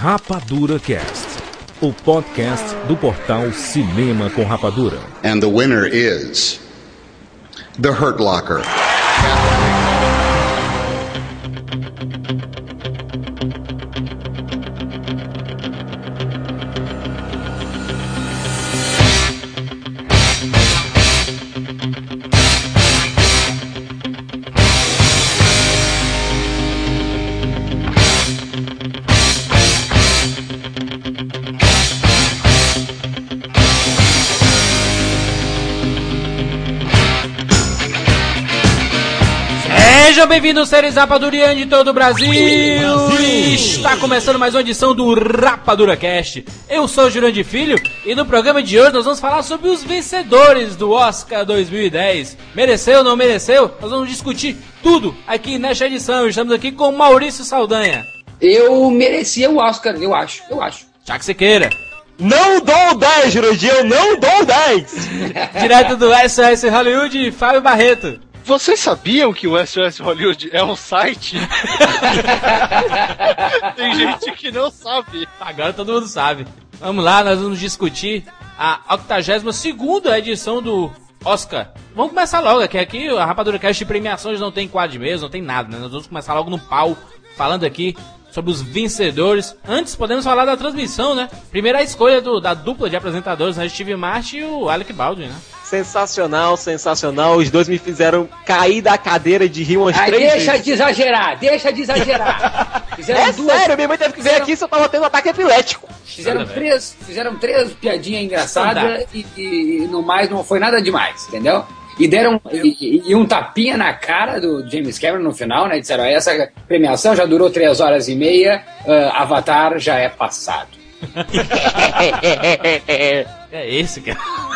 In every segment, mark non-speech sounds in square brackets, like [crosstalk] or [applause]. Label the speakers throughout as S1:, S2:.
S1: Rapadura Cast, o podcast do portal Cinema com Rapadura.
S2: And the winner is The Hurt Locker.
S3: Sejam bem-vindos, seres rapadurianos de todo o Brasil. E Está começando mais uma edição do Rapadura Cast. Eu sou o Jurandir Filho e no programa de hoje nós vamos falar sobre os vencedores do Oscar 2010. Mereceu ou não mereceu? Nós vamos discutir tudo aqui nesta edição. Estamos aqui com Maurício Saldanha.
S4: Eu merecia o Oscar, eu acho, eu acho.
S3: Já que você queira.
S5: Não dou 10, Jurandir, eu não dou 10! [laughs]
S3: Direto do SOS Hollywood, Fábio Barreto.
S6: Vocês sabiam que o SOS Hollywood é um site? [laughs] Tem gente que não sabe.
S3: Agora todo mundo sabe. Vamos lá, nós vamos discutir a 82 edição do Oscar. Vamos começar logo, que aqui a Rapadura Cast de premiações não tem quadro de mesa, não tem nada, né? Nós vamos começar logo no pau, falando aqui sobre os vencedores. Antes, podemos falar da transmissão, né? Primeira escolha do- da dupla de apresentadores, né? Steve Martin e o Alec Baldwin, né?
S5: Sensacional, sensacional. Os dois me fizeram cair da cadeira de rir umas
S4: Aí
S5: três
S4: deixa
S5: vezes.
S4: de exagerar, deixa de exagerar. [laughs] Fizeram
S5: É
S4: duas,
S5: sério, minha mãe teve que ver
S4: fizeram-
S5: aqui se eu tava tendo um ataque epilético.
S4: fizeram
S3: Nada,
S4: três, fizeram três piadinhas engraçadas e, e- e no mais não foi nada demais, entendeu? E deram e, e um tapinha na cara do James Cameron no final, né? Disseram, essa premiação já durou três horas e meia, ah, Avatar já é passado. [laughs]
S3: É esse, cara. [laughs]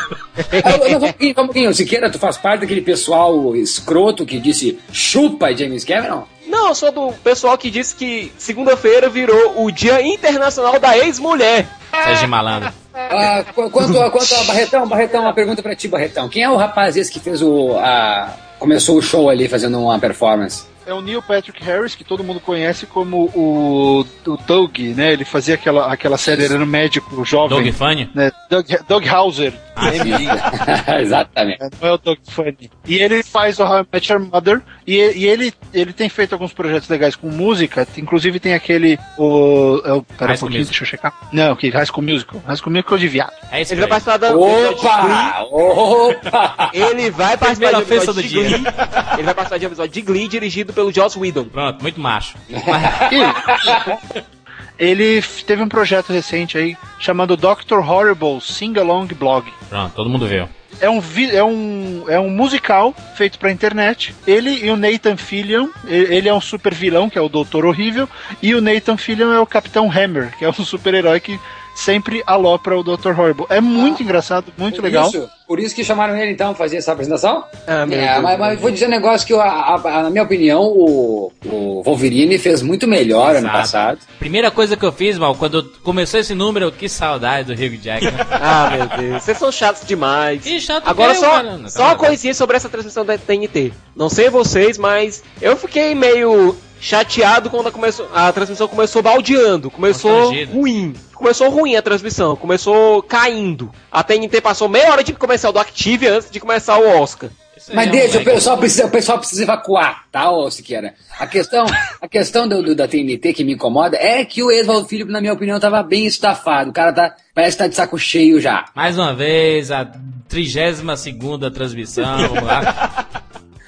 S4: Ah, não, um só um pouquinho. Siqueira, tu faz parte daquele pessoal escroto que disse chupa James Cameron?
S5: Não, eu sou do pessoal que disse que segunda-feira virou o Dia Internacional da Ex-Mulher.
S3: Sérgio Malandro.
S4: Ah, qu- quanto, a, quanto a Barretão, Barretão, uma pergunta pra ti, Barretão. Quem é o rapaz esse que fez o. A, começou o show ali fazendo uma performance?
S6: É o Neil Patrick Harris, que todo mundo conhece como o, o Doug, né? Ele fazia aquela, aquela série, ele era um médico jovem.
S3: Doug Funny.
S6: Né? Doug, Doug Hauser. [laughs]
S4: Exatamente.
S6: Não é o Doug Funny. E ele faz o How I Met Your Mother. E, e ele, ele tem feito alguns projetos legais com música. Inclusive tem aquele. O, é o, pera
S3: High
S6: um
S3: School
S6: pouquinho,
S3: Musical.
S6: deixa eu checar. Não, que High School Musical. High School Musical é de viado.
S3: É esse
S5: Ele vai participar da.
S4: Opa! Opa!
S5: Ele vai participar
S3: Primeira
S5: de um
S3: ofensa
S5: episódio
S3: do
S5: de
S3: dia.
S5: Glee. Ele vai participar de um episódio de Glee dirigido pelo Joss Whedon.
S3: Pronto, muito macho. [laughs]
S6: Ele teve um projeto recente aí chamado Dr. Horrible Sing Along Blog.
S3: Pronto, todo mundo viu.
S6: É um, é um, é um musical feito pra internet. Ele e o Nathan Fillion, ele é um super vilão, que é o Doutor Horrível, e o Nathan Fillion é o Capitão Hammer, que é um super-herói que sempre alopra o Dr. Horrible. É muito engraçado, muito
S4: Por
S6: legal.
S4: Isso, por isso que chamaram ele então fazer essa apresentação?
S5: Ah,
S4: É,
S5: Deus.
S4: mas, mas vou dizer um negócio que, eu, a- a- na minha opinião, o, o Wolverine fez muito melhor ano
S3: Exato.
S4: passado.
S3: Primeira coisa que eu fiz, mal, quando começou esse número, que saudade do Hugh Jackman. [laughs]
S5: Ah, meu Deus. Vocês são chatos demais.
S3: Ih, chato
S5: Agora
S3: que
S5: só,
S3: eu. Não,
S5: só uma coisinha sobre essa transmissão da TNT. Não sei vocês, mas eu fiquei meio chateado quando a, começou, a transmissão começou baldeando. Começou ruim. Começou ruim a transmissão. Começou caindo. A TNT passou meia hora de comercial do Active antes de começar o Oscar.
S3: Isso
S4: Mas
S3: é um
S4: deixa, o pessoal, precisa, o pessoal precisa evacuar, tá, ô Siqueira? A questão, a questão do, do- da TNT que me incomoda é que o Edvaldo Filipe, na minha opinião, tava bem estafado. O cara tá, parece que tá de saco cheio já.
S3: Mais uma vez, a 32 segunda transmissão, vamos lá.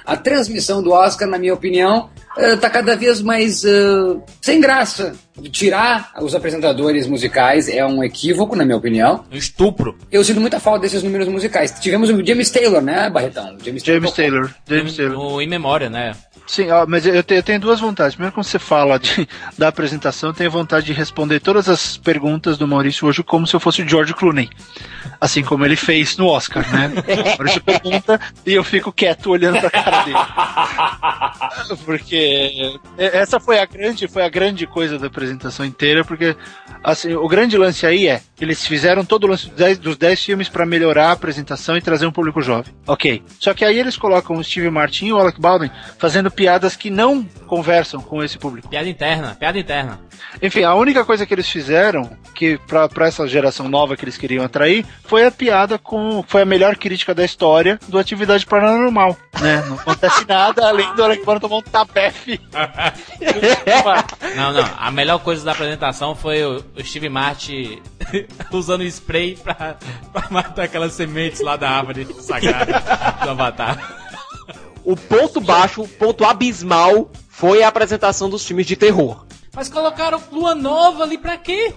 S4: A transmissão do Oscar, na minha opinião, eh, tá cada vez mais eh, sem graça. Tirar os apresentadores musicais é um equívoco, na minha opinião.
S3: Um estupro.
S4: Eu sinto muita falta desses números musicais. Tivemos o James Taylor, né, Barretão? O
S6: James Taylor. James Taylor.
S3: No In Memória, né?
S6: Sim, ó, mas eu te- eu tenho duas vontades. Primeiro, quando você fala de- [laughs] da apresentação, eu tenho vontade de responder todas as perguntas do Maurício hoje como se eu fosse o George Clooney. Assim como ele fez no Oscar, né? O [laughs] Maurício pergunta e eu fico quieto olhando pra cara dele. Porque [laughs] porque é, essa foi a grande, foi a grande coisa da apresentação inteira, porque assim, o grande lance aí é eles fizeram todo o lance dos 10, dos 10 filmes para melhorar a apresentação e trazer um público jovem. Ok. Só que aí eles colocam o Steve Martin e o Alec Baldwin fazendo piadas que não conversam com esse público.
S3: Piada interna, piada interna.
S6: Enfim, a única coisa que eles fizeram, que pra, pra essa geração nova que eles queriam atrair, foi a piada com. Foi a melhor crítica da história do Atividade Paranormal. Né? Não acontece [laughs] nada além do Alec Baldwin tomar um tapefe. [laughs]
S3: Não, não. A melhor coisa da apresentação foi o, o Steve Martin [laughs] usando spray pra, pra matar aquelas sementes lá da árvore sagrada do Avatar.
S5: O ponto baixo, o ponto abismal foi a apresentação dos filmes de terror.
S3: Mas colocaram lua nova ali pra quê?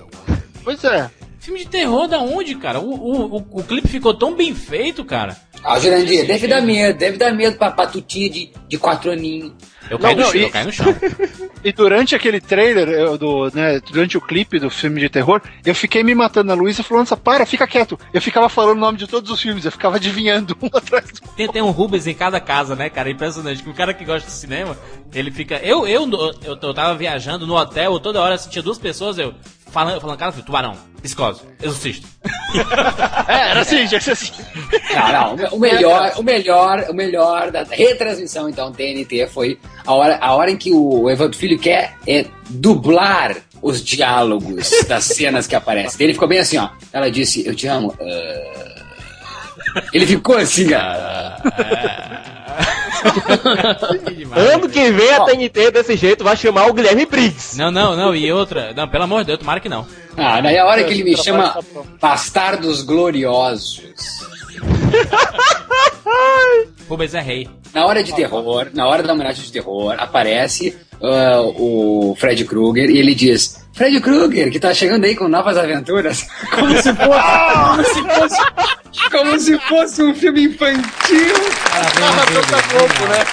S6: Pois é.
S3: Filme de terror da onde, cara? O, o, o, o clipe ficou tão bem feito, cara.
S4: Ah, Jurandir, deve dar medo, deve dar medo pra, tutia de, de quatro aninhos.
S3: Eu caí
S6: Não,
S3: chão,
S6: e-
S3: eu caí no chão. [laughs]
S6: E durante aquele trailer, eu, do, né, durante o clipe do filme de terror, eu fiquei me matando. A Luísa falou, nossa, para, fica quieto. Eu ficava falando o nome de todos os filmes, eu ficava adivinhando um [laughs] atrás do
S3: Tem, tem um Rubens em cada casa, né, cara? Impressionante. Que o cara que gosta de cinema, ele fica. Eu, eu, eu, eu tava viajando no hotel, eu toda hora sentia duas pessoas, eu. Falando, falando cara, tubarão, psicose, exorcista. [laughs]
S6: É, era assim, tinha que ser assim.
S4: Não, não, o [laughs] me- o melhor, o melhor, o melhor da retransmissão, então, TNT foi a hora, a hora em que o Evandro Filho quer é, dublar os diálogos das cenas que aparecem. Ele ficou bem assim, ó. Ela disse, eu te amo. ah. Ele ficou assim, cara.
S3: Demais, [laughs]
S5: Ano que vem a. TNT desse jeito vai chamar o Guilherme Briggs.
S3: Não, não, não, e outra. Não, pelo amor de Deus, tomara que não.
S4: Ah, daí a hora que ele me chama. Bastardos Gloriosos. [laughs]
S3: Rubens é rei.
S4: Na hora de terror, na hora da homenagem de terror, aparece ah, o Fred Krueger e ele diz: Fred Krueger, que tá chegando aí com novas aventuras. [laughs] Como se fosse, como se fosse, como se fosse um filme infantil.
S6: Globo, né?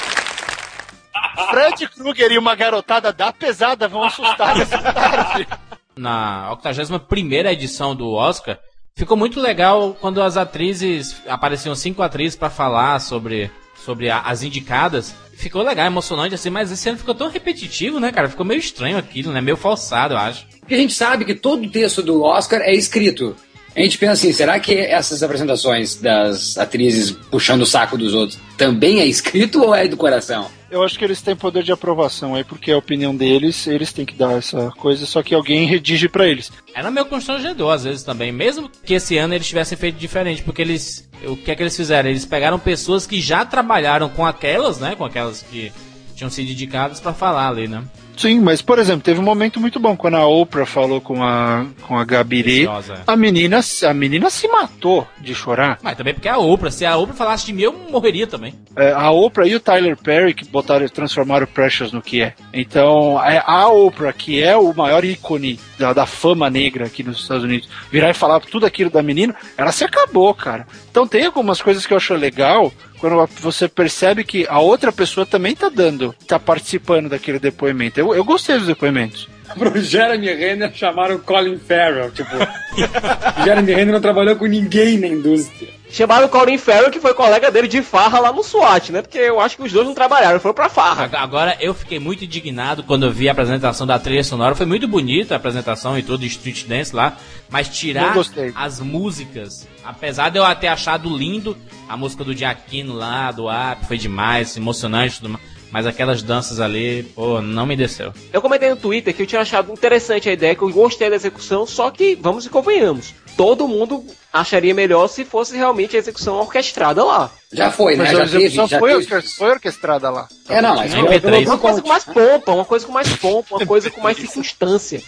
S6: Fred Krueger e uma garotada da pesada vão assustar nessa tarde.
S3: Na 81 edição do Oscar, ficou muito legal quando as atrizes. Apareciam cinco atrizes pra falar sobre, sobre a- as indicadas. Ficou legal, emocionante assim, mas esse ano ficou tão repetitivo, né, cara? Ficou meio estranho aquilo, né? Meio falsado, eu acho.
S4: Porque a gente sabe que todo o texto do Oscar é escrito. A gente pensa assim, será que essas apresentações das atrizes puxando o saco dos outros também é escrito ou é do coração?
S6: Eu acho que eles têm poder de aprovação aí, porque é a opinião deles, eles têm que dar essa coisa, só que alguém redige pra eles.
S3: Era meio constrangedor às vezes também, mesmo que esse ano eles tivessem feito diferente, porque eles. O que é que eles fizeram? Eles pegaram pessoas que já trabalharam com aquelas, né? Com aquelas que tinham sido indicadas pra falar ali, né?
S6: Sim, mas por exemplo, teve um momento muito bom quando a Oprah falou com a com a Gabiri.
S3: Preciosa.
S6: A menina, a menina se matou de chorar.
S3: Mas também porque é a Oprah. Se a Oprah falasse de mim, eu morreria também.
S6: É, a Oprah e o Tyler Perry que botaram, transformaram o Precious no que é. Então, é a Oprah, que é o maior ícone da, da fama negra aqui nos Estados Unidos, virar e falar tudo aquilo da menina, ela se acabou, cara. Então tem algumas coisas que eu acho legal quando você percebe que a outra pessoa também tá dando, tá participando daquele depoimento. Eu, eu gostei dos depoimentos. [laughs]
S4: Pro Jeremy Renner chamaram Colin Farrell, tipo... [laughs] Jeremy Renner não trabalhou com ninguém na indústria.
S5: Chamaram o Colin Farrell, que foi colega dele de farra lá no SWAT, né? Porque eu acho que os dois não trabalharam, foram pra farra.
S3: Ag- Agora, eu fiquei muito indignado quando eu vi a apresentação da trilha sonora. Foi muito bonita a apresentação e tudo, de Street Dance lá. Mas tirar as músicas, apesar de eu ter achado lindo a música do Giacchino lá, do App, foi demais, emocionante e tudo mais. Mas aquelas danças ali, pô, não me desceu.
S5: Eu comentei no Twitter que eu tinha achado interessante a ideia, que eu gostei da execução, só que, vamos e convenhamos, todo mundo acharia melhor se fosse realmente a execução orquestrada lá.
S4: Já foi, né?
S6: Mas
S4: Já
S6: a execução
S4: teve, já
S6: foi,
S4: teve.
S6: orque- foi orquestrada lá.
S4: É, não, mas
S3: MP3.
S4: pelo-
S5: Uma coisa com mais pompa, uma coisa com mais pompa, uma coisa com mais circunstância.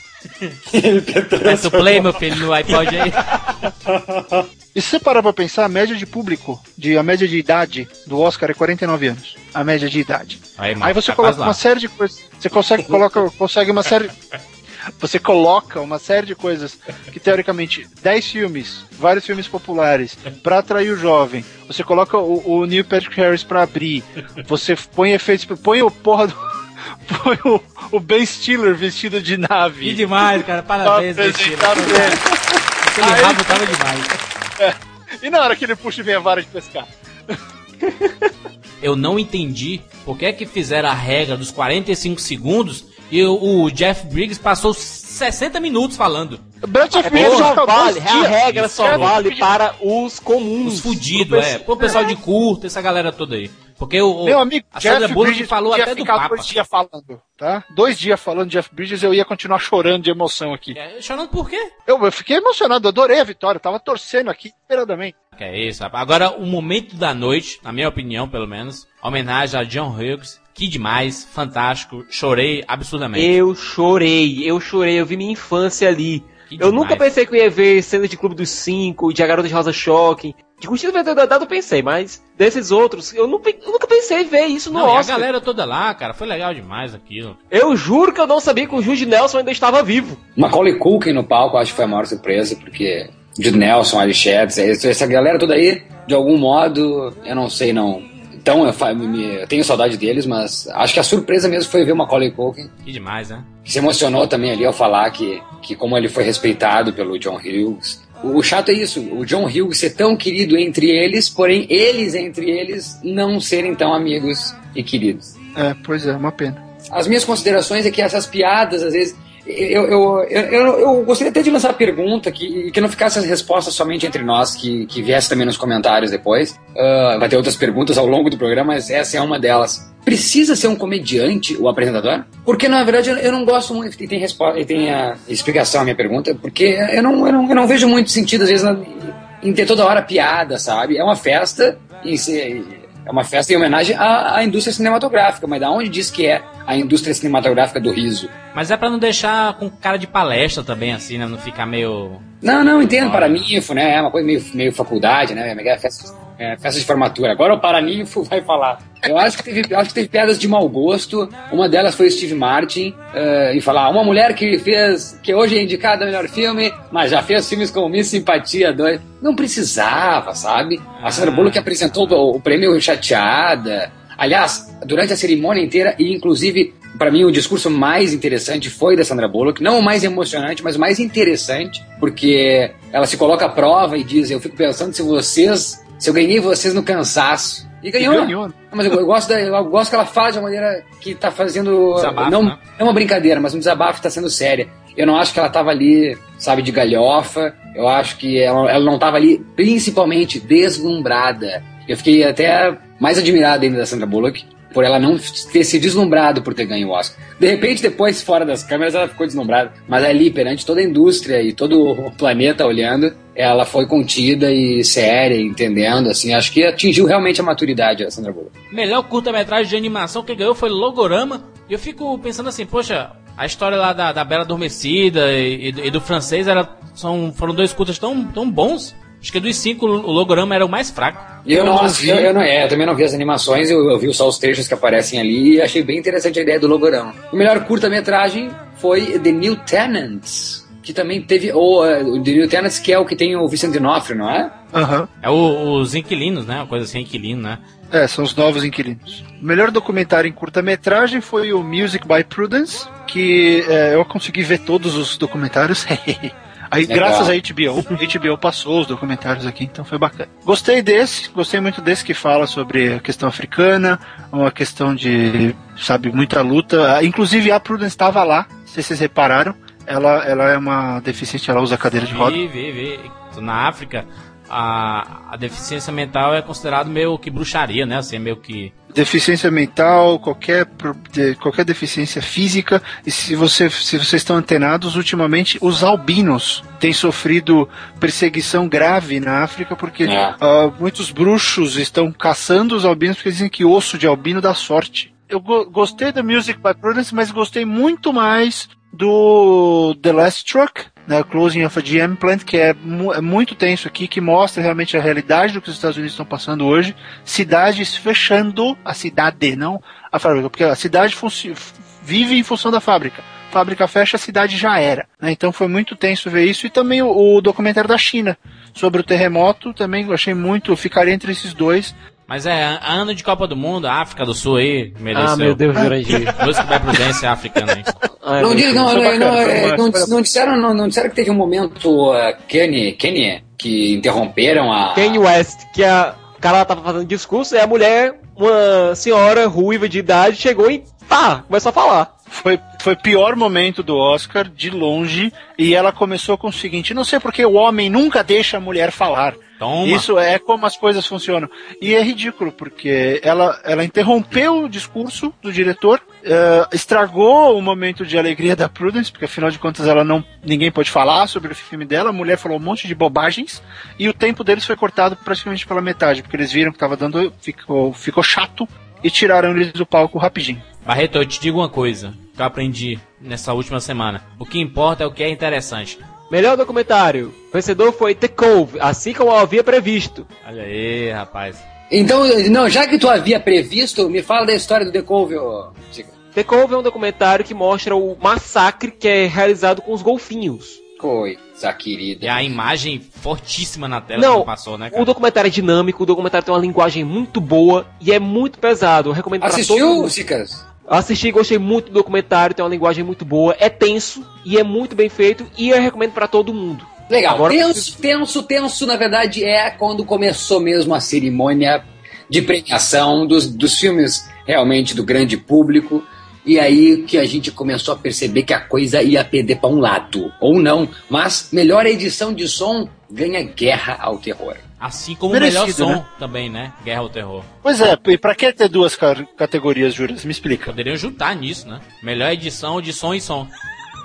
S3: Peça o play, meu filho, no iPod aí. [laughs]
S6: E se você parar pra pensar, a média de público, de, a média de idade do Oscar é 49 anos. A média de idade.
S3: Aí, mano,
S6: Aí você
S3: tá
S6: coloca
S3: lá.
S6: uma série de coisas. Você consegue, [laughs] coloca, consegue uma série. Você coloca uma série de coisas que, teoricamente, 10 filmes, vários filmes populares, pra atrair o jovem. Você coloca o, o Neil Patrick Harris pra abrir. Você põe efeitos. Põe o porra do. [laughs] Põe o, o Ben Stiller vestido de
S3: Que
S6: nave.
S3: demais, cara. Parabéns,
S6: apresentar pra ele.
S3: Aquele rabo tava demais. [laughs]
S6: E na hora que ele puxa e vem a vara de pescar?
S3: Eu não entendi por que é que fizeram a regra dos 45 segundos e o, o Jeff Briggs passou 60 minutos falando.
S6: Brett
S5: É
S6: Briggs
S5: só vale, a regra só
S6: Cara,
S5: vale para os comuns.
S3: Os fudidos, é. Pô, o pessoal de curta, essa galera toda aí. Porque o,
S6: Meu amigo,
S3: a Sandra
S6: Jeff
S3: Bullock
S6: Bridges
S3: falou
S6: podia
S3: até do
S6: ficar
S3: Papa.
S6: dois dias falando, tá? Dois dias falando de Jeff Bridges, eu ia continuar chorando de emoção aqui.
S3: É, chorando por quê?
S6: Eu, eu fiquei emocionado, adorei a vitória, tava torcendo aqui esperadamente.
S3: Que é isso, rapaz. Agora, o momento da noite, na minha opinião, pelo menos, homenagem a John Hughes. Que demais, fantástico. Chorei absurdamente.
S5: Eu chorei, eu chorei, eu vi minha infância ali.
S3: Que
S5: eu
S3: demais.
S5: nunca pensei que eu ia ver cena de Clube dos Cinco, de A Garota de Rosa Shocking. De Curtido Verdade eu pensei, mas desses outros, eu, não, eu nunca pensei em ver isso no
S3: Não, e a
S5: Oscar.
S3: galera toda lá, cara, foi legal demais aquilo.
S5: Eu juro que eu não sabia que o Jude Nelson ainda estava vivo.
S4: Macaulay Culkin no palco, acho que foi a maior surpresa, porque Jude Nelson, Ali Sheps, essa galera toda aí, de algum modo, eu não sei não. Então, eu, me- eu tenho saudade deles, mas acho que a surpresa mesmo foi ver o Macaulay Culkin,
S3: Que demais, né?
S4: que se emocionou também ali ao falar que, que como ele foi respeitado pelo John Hughes. O, chato é isso, o John Hughes ser tão querido entre eles, porém eles entre eles não serem tão amigos e queridos.
S6: É, pois é, uma pena.
S4: As minhas considerações é que essas piadas, às vezes. Eu, eu, eu, eu, gostaria até de lançar a pergunta que, que não ficasse as respostas somente entre nós, que, que viesse também nos comentários depois. Ah, vai ter outras perguntas ao longo do programa, mas essa é uma delas. Precisa ser um comediante o apresentador? Porque, na verdade, eu, eu não gosto muito. E tem, resposta, e tem a explicação à minha pergunta, porque eu não, eu não, eu não vejo muito sentido, às vezes, na- em ter toda hora piada, sabe? É uma festa e se- é uma festa em homenagem à, à indústria cinematográfica, mas da onde diz que é a indústria cinematográfica do riso?
S3: Mas é pra não deixar com cara de palestra também, assim, né? Não ficar meio.
S4: Não, não, entendo, Paraninfo, né? É uma coisa meio, meio faculdade, né? É festa, é, festa de formatura. Agora o Paraninfo [laughs] vai falar. Eu acho que teve, acho que teve piadas de mau gosto. Uma delas foi o Steve Martin, eh, em falar uma mulher que fez, que hoje é indicada a melhor filme, mas já fez filmes como Miss Simpatia 2. Não precisava, sabe? A Sandra
S3: Ah.
S4: Bullock apresentou o, o prêmio chateada. Aliás, durante a cerimônia inteira, e inclusive, para mim, o discurso mais interessante foi da Sandra Bullock. Não o mais emocionante, mas o mais interessante, porque ela se coloca à prova e diz: Eu fico pensando se vocês. Se eu ganhei vocês no cansaço. E ganhou.
S6: E ganhou.
S4: Não, mas eu, eu gosto da, eu gosto que ela fala de uma maneira que tá fazendo.
S3: Desabafo,
S4: não,
S3: né?
S4: não uma brincadeira, mas um desabafo tá sendo séria. Eu não acho que ela tava ali, sabe, de galhofa. Eu acho que ela, ela não tava ali, principalmente, deslumbrada. Eu fiquei até mais admirado ainda da Sandra Bullock, por ela não ter se deslumbrado por ter ganho o Oscar. De repente, depois, fora das câmeras, ela ficou deslumbrada. Mas ali, perante toda a indústria e todo o planeta olhando, ela foi contida e séria, entendendo, assim. Acho que atingiu realmente a maturidade a Sandra Bullock.
S3: Melhor curta-metragem de animação que ganhou foi Logorama. E eu fico pensando assim, poxa, a história lá da, da Bela Adormecida e, e do- francês era, são, foram dois curtas tão, tão bons. Acho que dos cinco, o Logorama era o mais fraco.
S4: Eu,
S6: Eu
S4: não,
S6: vi.
S4: eu, eu não, é, eu também não vi as animações, eu, eu vi só os trechos que aparecem ali e achei bem interessante a ideia do logorão. O melhor curta-metragem foi The New Tenants, que também teve o, eh, o The New Tenants, que é o que tem o Vicente D'Onofrio, não é?
S6: Aham.
S3: É o- os inquilinos, né? Uma coisa assim, inquilino, né?
S6: É, são os novos inquilinos. O melhor documentário em curta-metragem foi o Music by Prudence, que é, eu consegui ver todos os documentários. [laughs] Aí,
S4: Legal.
S6: graças a HBO, HBO passou os documentários aqui, então foi bacana. Gostei desse, gostei muito desse que fala sobre a questão africana, uma questão de, sabe, muita luta. Ah, Inclusive a Prudence estava lá, não sei se vocês repararam. Ela, ela é uma deficiente, ela usa cadeira de roda.
S3: Vi, vi, vi. Na África, a, a deficiência mental é considerado meio que bruxaria, né? Assim, meio que.
S6: deficiência mental, qualquer, qualquer deficiência física. E se, você, se vocês estão antenados, ultimamente os albinos têm sofrido perseguição grave na África porque
S4: É.
S6: ah, muitos bruxos estão caçando os albinos porque dizem que osso de albino dá sorte. Eu go- gostei da Music by Prudence, mas gostei muito mais do The Last Truck, né, Closing of a GM Plant, que é, mu- é muito tenso aqui, que mostra realmente a realidade do que os Estados Unidos estão passando hoje. Cidades fechando a cidade, não a fábrica, porque a cidade vive em função da fábrica. Fábrica fecha, a cidade já era. né? Então foi muito tenso ver isso. E também o, o documentário da China sobre o terremoto, também achei muito, ficaria entre esses dois.
S3: Mas é, ano de Copa do Mundo, a África do Sul aí, mereceu.
S5: Ah, meu Deus, Jurandir.
S3: Música da Prudência africana aí.
S5: Ai,
S4: não, diz, não, não,
S6: bacana,
S4: não,
S6: foi
S4: é, não, não disseram, não, não disseram que teve um momento uh, Kenny, Kenny, que interromperam a.
S5: Kanye West, que a, O cara tava fazendo discurso e a mulher, uma senhora ruiva de idade, chegou e pá, começou a falar.
S6: Foi, foi o pior momento do Oscar, de longe, e ela começou com o seguinte: não sei porque o homem nunca deixa a mulher falar.
S3: Toma.
S6: Isso é como as coisas funcionam. E é ridículo, porque ela, ela interrompeu o discurso do diretor, eh, estragou o momento de alegria da Prudence, porque afinal de contas ela não. ninguém pode falar sobre o filme dela, a mulher falou um monte de bobagens, e o tempo deles foi cortado praticamente pela metade, porque eles viram que tava dando. ficou, ficou chato e tiraram eles do palco rapidinho.
S3: Barreto, eu te digo uma coisa que eu aprendi nessa última semana. O que importa é o que é interessante.
S5: Melhor documentário. O vencedor foi The Cove, assim como eu havia previsto.
S3: Olha aí, rapaz.
S4: Então, não, já que tu havia previsto, me fala da história do The Cove, ô, Chica.
S5: The Cove é um documentário que mostra o massacre que é realizado com os golfinhos.
S4: Coisa querida.
S3: E a imagem fortíssima na tela
S5: Não,
S3: que passou, né, cara?
S5: O documentário é dinâmico, o documentário tem uma linguagem muito boa e é muito pesado. Eu recomendo pra todo
S4: Assistiu,
S5: mundo.
S4: Cicas?
S5: Assisti, gostei muito do documentário, tem uma linguagem muito boa, é tenso e é muito bem feito e eu recomendo pra todo mundo.
S4: Legal.
S5: Agora-
S4: tenso, tenso, tenso, na verdade, é quando começou mesmo a cerimônia de premiação dos, dos filmes realmente do grande público. E aí que a gente começou a perceber que a coisa ia perder para um lado. Ou não. Mas melhor edição de som ganha guerra ao terror.
S3: Assim como
S6: Merecido,
S3: o melhor som
S6: né?
S3: também, né? Guerra ao Terror.
S6: Pois é, e pra que ter duas ca- categorias, Juras? Me explica.
S3: Poderiam juntar nisso, né? Melhor edição de som e som.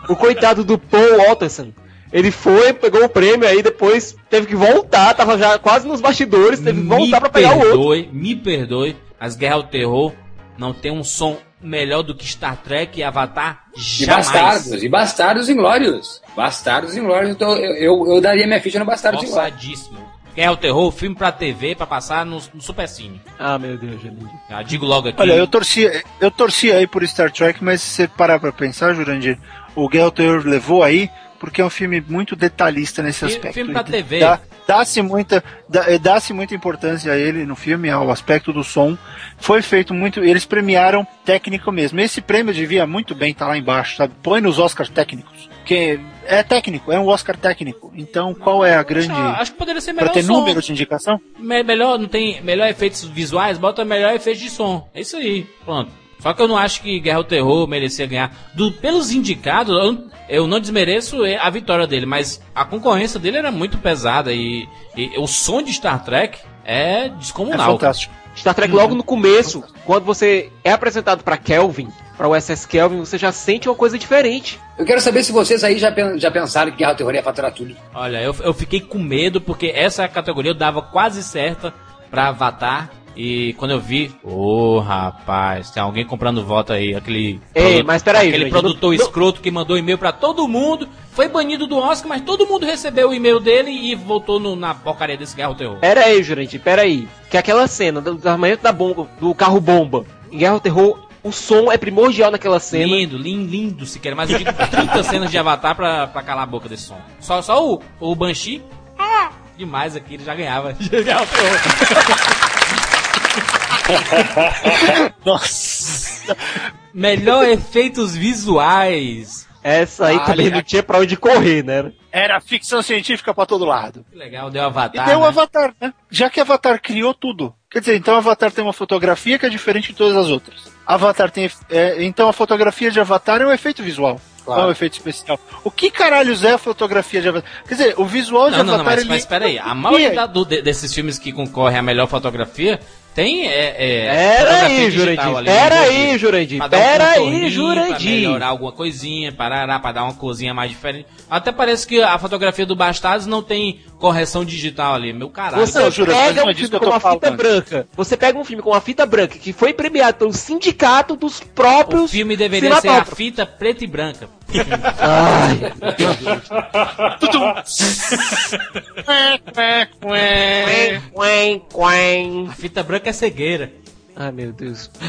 S5: O coitado do Paul Watterson. Ele foi, pegou o prêmio aí, depois teve que voltar, tava já quase nos bastidores, teve que voltar pra pegar o outro.
S3: perdoe, Me perdoe, mas Guerra ao Terror não tem um som melhor do que Star Trek e Avatar
S4: E
S3: jamais.
S4: Bastardos, e Bastardos Inglórios. Bastardos Inglórios, então eu, eu, eu daria minha ficha no Bastardos Inglórios.
S3: Forçadíssimo. Guerra ao Terror, filme pra TV, pra passar no, no Super Cine.
S5: Ah, meu Deus, Janine.
S3: Já digo logo aqui.
S6: Olha, eu torci, eu torci aí por Star Trek, mas se você parar pra pensar, Jurandir, o Guerra ao Terror levou aí porque é um filme muito detalhista nesse
S3: Fi-
S6: aspecto.
S3: filme pra TV.
S6: Dá- Dá-se muita, dá- eh, dá-se muita importância a ele no filme, ao aspecto do som. Foi feito muito, eles premiaram técnico mesmo. Esse prêmio devia muito bem estar lá embaixo, sabe? Põe nos Oscars técnicos. Que é técnico, é um Oscar técnico. Então, qual é a grande.
S3: acho, que poderia ser
S6: Pra
S3: melhor
S6: ter
S3: som.
S6: número de indicação?
S3: Me- melhor, não tem melhor efeitos visuais, bota melhor efeitos de som. É isso aí, pronto. Só que eu não acho que Guerra ao Terror merecia ganhar. Do, pelos indicados, eu, eu não desmereço a vitória dele, mas a concorrência dele era muito pesada e, e o som de Star Trek é
S6: É
S3: descomunal.
S6: fantástico.
S5: Star Trek logo no começo, quando você é apresentado pra Kelvin, pra USS Kelvin, você já sente uma coisa diferente.
S4: Eu quero saber se vocês aí já, já pensaram que Guerra ao Terror ia faturar tudo.
S3: Olha, eu, eu fiquei com medo porque essa categoria eu dava quase certa pra Avatar. E quando eu vi, ô rapaz, tem alguém comprando voto aí, aquele.
S5: Ei, mas peraí,
S3: Aquele
S5: gente,
S3: produtor
S5: não-
S3: escroto que mandou e-mail pra todo mundo, foi banido do Oscar, mas todo mundo recebeu o e-mail dele e voltou no- na porcaria desse Guerra ao Terror.
S5: Pera aí, Jurandir, pera aí. Que aquela cena do do armamento da bomba, do carro bomba, em Guerra ao Terror, o som é primordial naquela cena.
S3: Lindo, lindo, lindo, se quer. Mas eu digo 30 [laughs] cenas de Avatar pra, pra calar a boca desse som. Só, só o, o Banshee, ah, demais aqui, ele já ganhava. [laughs] Guerra ao Terror. [laughs]
S6: Nossa!
S3: Melhor efeitos visuais.
S5: Essa aí
S6: Ah,
S5: também
S6: ali-
S5: não tinha pra onde correr, né?
S6: Era ficção científica pra todo lado.
S3: Que legal, deu
S6: E
S3: Avatar.
S6: deu o
S3: né?
S6: Avatar, né? Já que Avatar criou tudo. Quer dizer, então Avatar tem uma fotografia que é diferente de todas as outras. Avatar tem. é, então a fotografia de Avatar é um efeito visual.
S4: Claro.
S6: Não é um efeito especial. O que caralhos é a fotografia de Avatar? Quer dizer, o visual de
S3: Não, não,
S6: Avatar
S3: não, mas,
S6: ele.
S3: mas peraí, a maioria do- de- desses filmes que concorrem à melhor fotografia tem. É, é,
S5: Pera
S3: fotografia
S5: aí, Jurandir.
S3: ali
S5: Pera
S3: envolvida.
S5: aí, Jurandir.
S3: Um
S5: Pera aí, Jurandir.
S3: melhorar alguma coisinha, parará, pra dar uma cozinha mais diferente. Até parece que a fotografia do Bastardos não tem correção digital ali. Meu caralho.
S5: Você
S6: Não, Jura,
S5: pega
S6: é
S5: um
S6: disso
S5: filme com uma fita branca. Você pega um filme com uma fita branca que foi premiado pelo sindicato dos
S3: O
S5: próprios.
S3: filme deveria ser a fita preta e branca.
S5: Ai.
S3: A fita branca é cegueira.
S5: Ai, meu Deus. [laughs]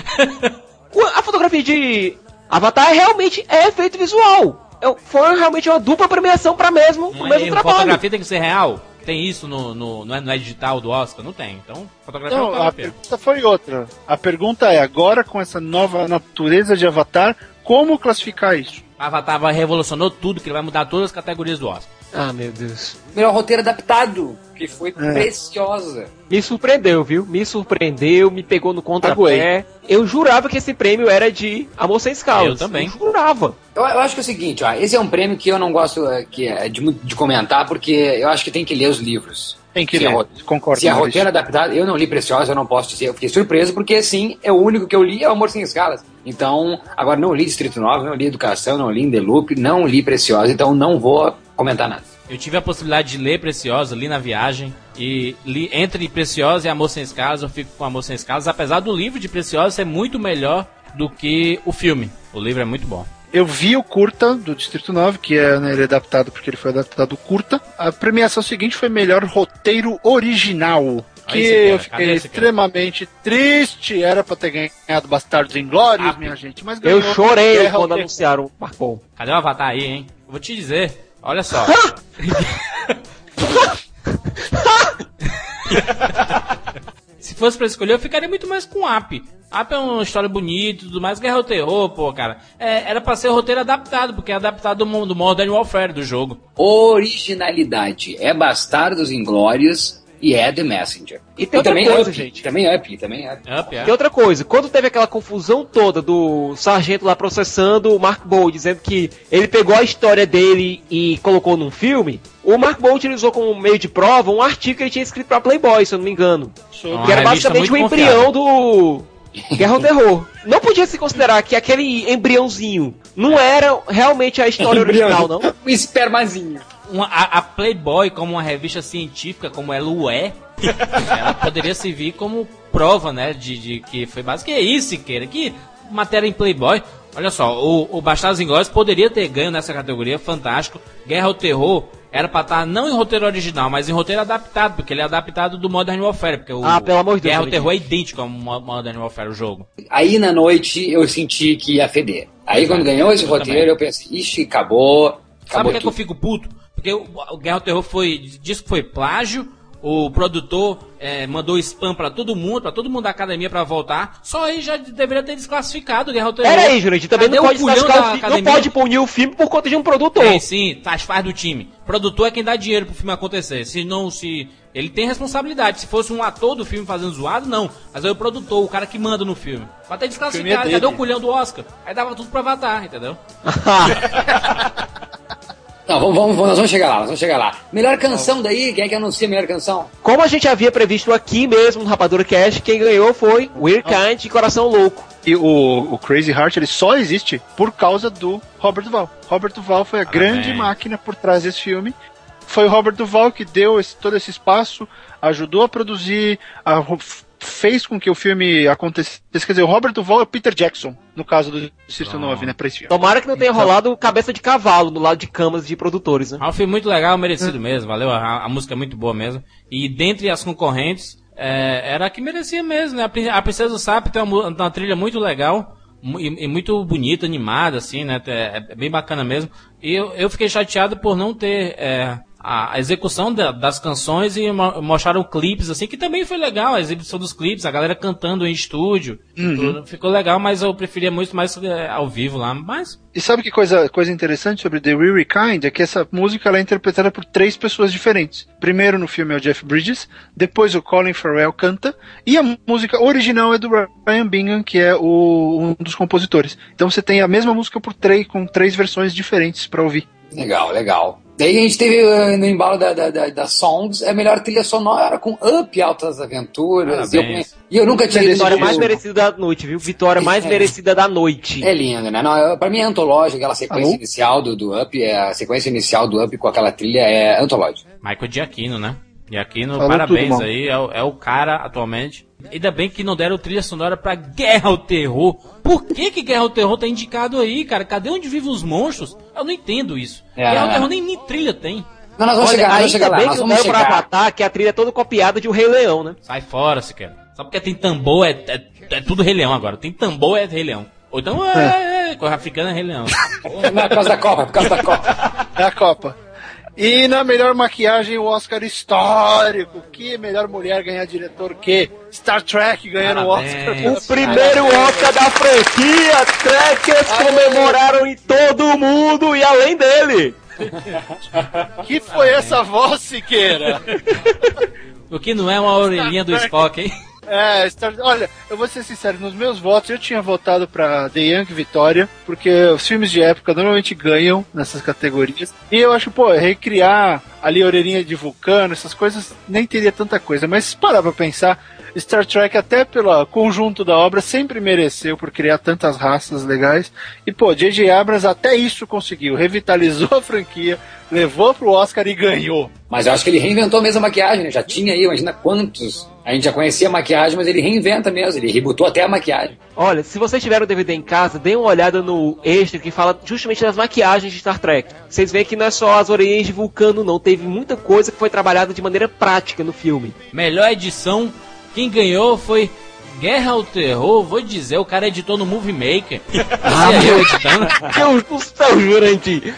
S5: O- A fotografia de Avatar realmente é efeito visual. É- Foi realmente uma dupla premiação para mesmo o mesmo
S3: é,
S5: trabalho.
S3: fotografia tem que ser real. Tem isso no, no, não, é, não é digital do Oscar? Não tem. Então, fotografia é
S6: Não, a
S3: fotografia.
S6: pergunta foi outra. A pergunta é: agora com essa nova natureza de Avatar, como classificar isso?
S3: Avatar vai revolucionou tudo, que ele vai mudar todas as categorias do Oscar.
S5: Ah, meu Deus.
S4: Melhor roteiro adaptado, que foi preciosa.
S5: Me surpreendeu, viu? Me surpreendeu, me pegou no contrapé. Eu jurava que esse prêmio era de Amor Sem Escalas.
S3: Eu também.
S5: Eu jurava.
S4: Eu, eu acho que é o seguinte, ó, esse é um prêmio que eu não gosto é, que é, de, de comentar, porque eu acho que tem que ler os livros.
S6: Tem que
S4: Se é
S6: ler,
S4: ro-
S6: concordo.
S4: Se é roteiro adaptado, eu não li Preciosa, eu não posso dizer. Eu fiquei surpreso, porque sim, é o único que eu li é o Amor Sem Escalas. Então, agora não li Distrito 9, não li Educação, não li In The Loop, não li Preciosa, então não vou comentar nada.
S3: Eu tive a possibilidade de ler Preciosa, li na viagem. E li entre Preciosa e Amor Sem Escalas, eu fico com Amor Sem Escalas. Apesar do livro de Preciosa ser muito melhor do que o filme. O livro é muito bom.
S6: Eu vi o curta do Distrito 9, que é, né, ele é adaptado porque ele foi adaptado curta. A premiação seguinte foi melhor roteiro original. Que eu
S3: cadê,
S6: fiquei extremamente triste. Era pra ter ganhado Bastardos Inglórios,
S3: Ah,
S6: minha gente. Mas ganhou
S5: Eu chorei quando anunciaram o Marcon.
S3: Cadê o Avatar aí, hein? Eu vou te dizer. Olha só. [laughs] Se fosse pra escolher, eu ficaria muito mais com App. App é uma história bonita e tudo mais. Guerra ao Terror, pô, cara. É, era pra ser roteiro adaptado, porque é adaptado do, do Modern Warfare do jogo.
S4: Originalidade. É Bastardos Inglórios e é The Messenger.
S5: E tem outra
S4: também
S5: coisa,
S4: Up,
S5: gente.
S4: Também Up, também Up.
S3: Up, é.
S5: Tem outra coisa, quando teve aquela confusão toda do sargento lá processando o Mark Bowl, dizendo que ele pegou a história dele e colocou num filme, o Mark Bowl utilizou como meio de prova um artigo que ele tinha escrito pra Playboy, se eu não me engano.
S3: Uma
S5: que era basicamente o
S3: muito
S5: embrião do Guerra ao [laughs] Terror. Não podia se considerar que aquele embriãozinho não era realmente a história original, não? [laughs]
S4: Um espermazinho.
S3: Uma- a, a Playboy, como uma revista científica, como ela é, [laughs] ela poderia servir como prova, né? De, de que foi básico. Que é isso, Siqueira? Que matéria em Playboy. Olha só, o, o Bastardos Inglórios poderia ter ganho nessa categoria, fantástico. Guerra ao Terror era pra estar não em roteiro original, mas em roteiro adaptado, porque ele é adaptado do Modern Warfare. Porque o
S5: Ah, pelo amor de Deus,
S3: Guerra ao. Terror é idêntico ao Mo- Modern Warfare, o jogo.
S4: Aí na noite eu senti que ia feder. Aí quando ganhou esse
S3: eu
S4: roteiro
S3: também.
S4: eu pensei, ixi, acabou.
S3: Sabe por que, que eu fico puto? Porque o, o Guerra ao Terror foi. Diz que foi plágio. O produtor eh, mandou spam pra todo mundo, pra todo mundo da academia pra voltar. Só aí já deveria ter desclassificado o Guerra ao Terror.
S5: Pera aí, Jurandir, também
S3: Cadê
S5: não
S3: o
S5: pode,
S3: culhão
S5: desclassificar o fi- não pode punir o filme por conta de um produtor.
S3: Sim, sim, faz, faz do time. Produtor é quem dá dinheiro pro filme acontecer. Se não, se. Ele tem responsabilidade. Se fosse um ator do filme fazendo zoado, não. Mas aí o produtor, o cara que manda no filme. Pra ter
S6: é
S3: desclassificado, cadê o culhão do Oscar? Aí dava tudo pra Avatar, entendeu? [laughs] [laughs]
S4: Não, vamos, vamos, nós vamos chegar lá, nós vamos chegar lá. Melhor canção daí, quem é que anuncia a melhor canção?
S5: Como a gente havia previsto aqui mesmo no Rapadura Cast, quem ganhou foi Weird Kind de Coração Louco.
S6: E o, o Crazy Heart ele só existe por causa do Robert Duval. Robert Duval foi a grande máquina por trás desse filme. Foi o Robert Duval que deu esse- todo esse espaço, ajudou a produzir, a- fez com que o filme acontecesse. Quer dizer, o Robert Duval é o Peter Jackson, no caso do Distrito 9, né, pra esse filme.
S5: Tomara que não tenha rolado cabeça de cavalo do lado de camas de produtores, né?
S3: É um filme muito legal, merecido mesmo, valeu. A, a música é muito boa mesmo. E dentre as concorrentes, é, era a que merecia mesmo, né? A, Prin- a Princesa do Sapo tem uma, uma trilha muito legal. E, e muito bonita, animada, assim, né? É, é bem bacana mesmo. E eu, eu fiquei chateado por não ter é, a, execução da- das canções e mo- mostraram clipes, assim, que também foi legal, a exibição dos clipes, a galera cantando em estúdio. tudo. Ficou legal, mas eu preferia muito mais é, ao vivo lá. Mas
S6: E sabe que coisa, coisa interessante sobre The Weary Kind? É que essa música ela é interpretada por três pessoas diferentes. Primeiro no filme é o Jeff Bridges, depois o Colin Farrell canta, e a música original é do Ryan Bingham, que é o, um dos compositores. Então você tem a mesma música por três, com três versões diferentes pra ouvir.
S4: Legal, legal. Daí a gente teve uh, no embalo da, da, da, da Songs a melhor trilha sonora com Up Altas Aventuras. E eu, e eu nunca tinha
S5: Vitória mais
S4: o-
S5: merecida da noite, viu? Vitória mais
S4: É.
S5: merecida da noite.
S4: É lindo, né? Não, pra mim é antológico, aquela sequência
S6: Alô?
S4: inicial do, do Up, é, a sequência inicial do Up com aquela trilha é antológica.
S3: Michael Giacchino, né? Giacchino,
S6: Falou
S3: parabéns
S6: tudo,
S3: aí, é, o- é o cara atualmente. Ainda bem que não deram trilha sonora pra Guerra ao Terror. Por que que Guerra ao Terror tá indicado aí, cara? Cadê onde vivem os monstros? Eu não entendo isso.
S4: É.
S3: Guerra ao Terror nem, nem trilha tem.
S4: Não, nós vamos
S5: Olha,
S4: chegar, nós
S5: ainda
S4: vamos chegar lá,
S5: bem
S4: nós
S5: que não deram pra. Avatar, que a trilha é toda copiada de O Rei Leão, né?
S3: Sai fora, se quer. Só porque tem tambor, é, é, é tudo Rei Leão agora. Tem tambor, é Rei Leão. Ou então, é, é, coisa africana é Rei Leão. [laughs]
S4: Não, por causa da Copa, por causa da Copa.
S6: É [laughs] a Copa. E na melhor maquiagem, o Oscar histórico. Que melhor mulher ganhar diretor que Star Trek ganhando o
S3: Parabéns.
S6: Oscar.
S5: O primeiro Oscar da franquia, Trekkers comemoraram em todo mundo e além dele. [laughs]
S6: que foi essa voz, Siqueira?
S3: O que não é uma orelhinha do Spock, hein?
S6: É, Star... olha, eu vou ser sincero, nos meus votos eu tinha votado pra The Young Vitória, porque os filmes de época normalmente ganham nessas categorias. E eu acho, pô, recriar ali a orelhinha de vulcano, essas coisas, nem teria tanta coisa. Mas se parar pra pensar, Star Trek, até pelo conjunto da obra, sempre mereceu por criar tantas raças legais. E, pô, J.J. Abrams até isso conseguiu. Revitalizou a franquia, levou pro Oscar e ganhou.
S4: Mas eu acho que ele reinventou mesmo a maquiagem, né? Já tinha aí, imagina quantos. A gente já conhecia a maquiagem, mas ele reinventa mesmo, ele rebutou até a maquiagem.
S5: Olha, se vocês tiveram o DVD em casa, deem uma olhada no extra que fala justamente das maquiagens de Star Trek. Vocês veem que não é só as orelhas de vulcano, não. Teve muita coisa que foi trabalhada de maneira prática no filme.
S3: Melhor edição, quem ganhou foi Guerra ao Terror, vou dizer, o cara editou no Movie Maker.
S5: Ah, eu editando. Deus do céu, Jurandir.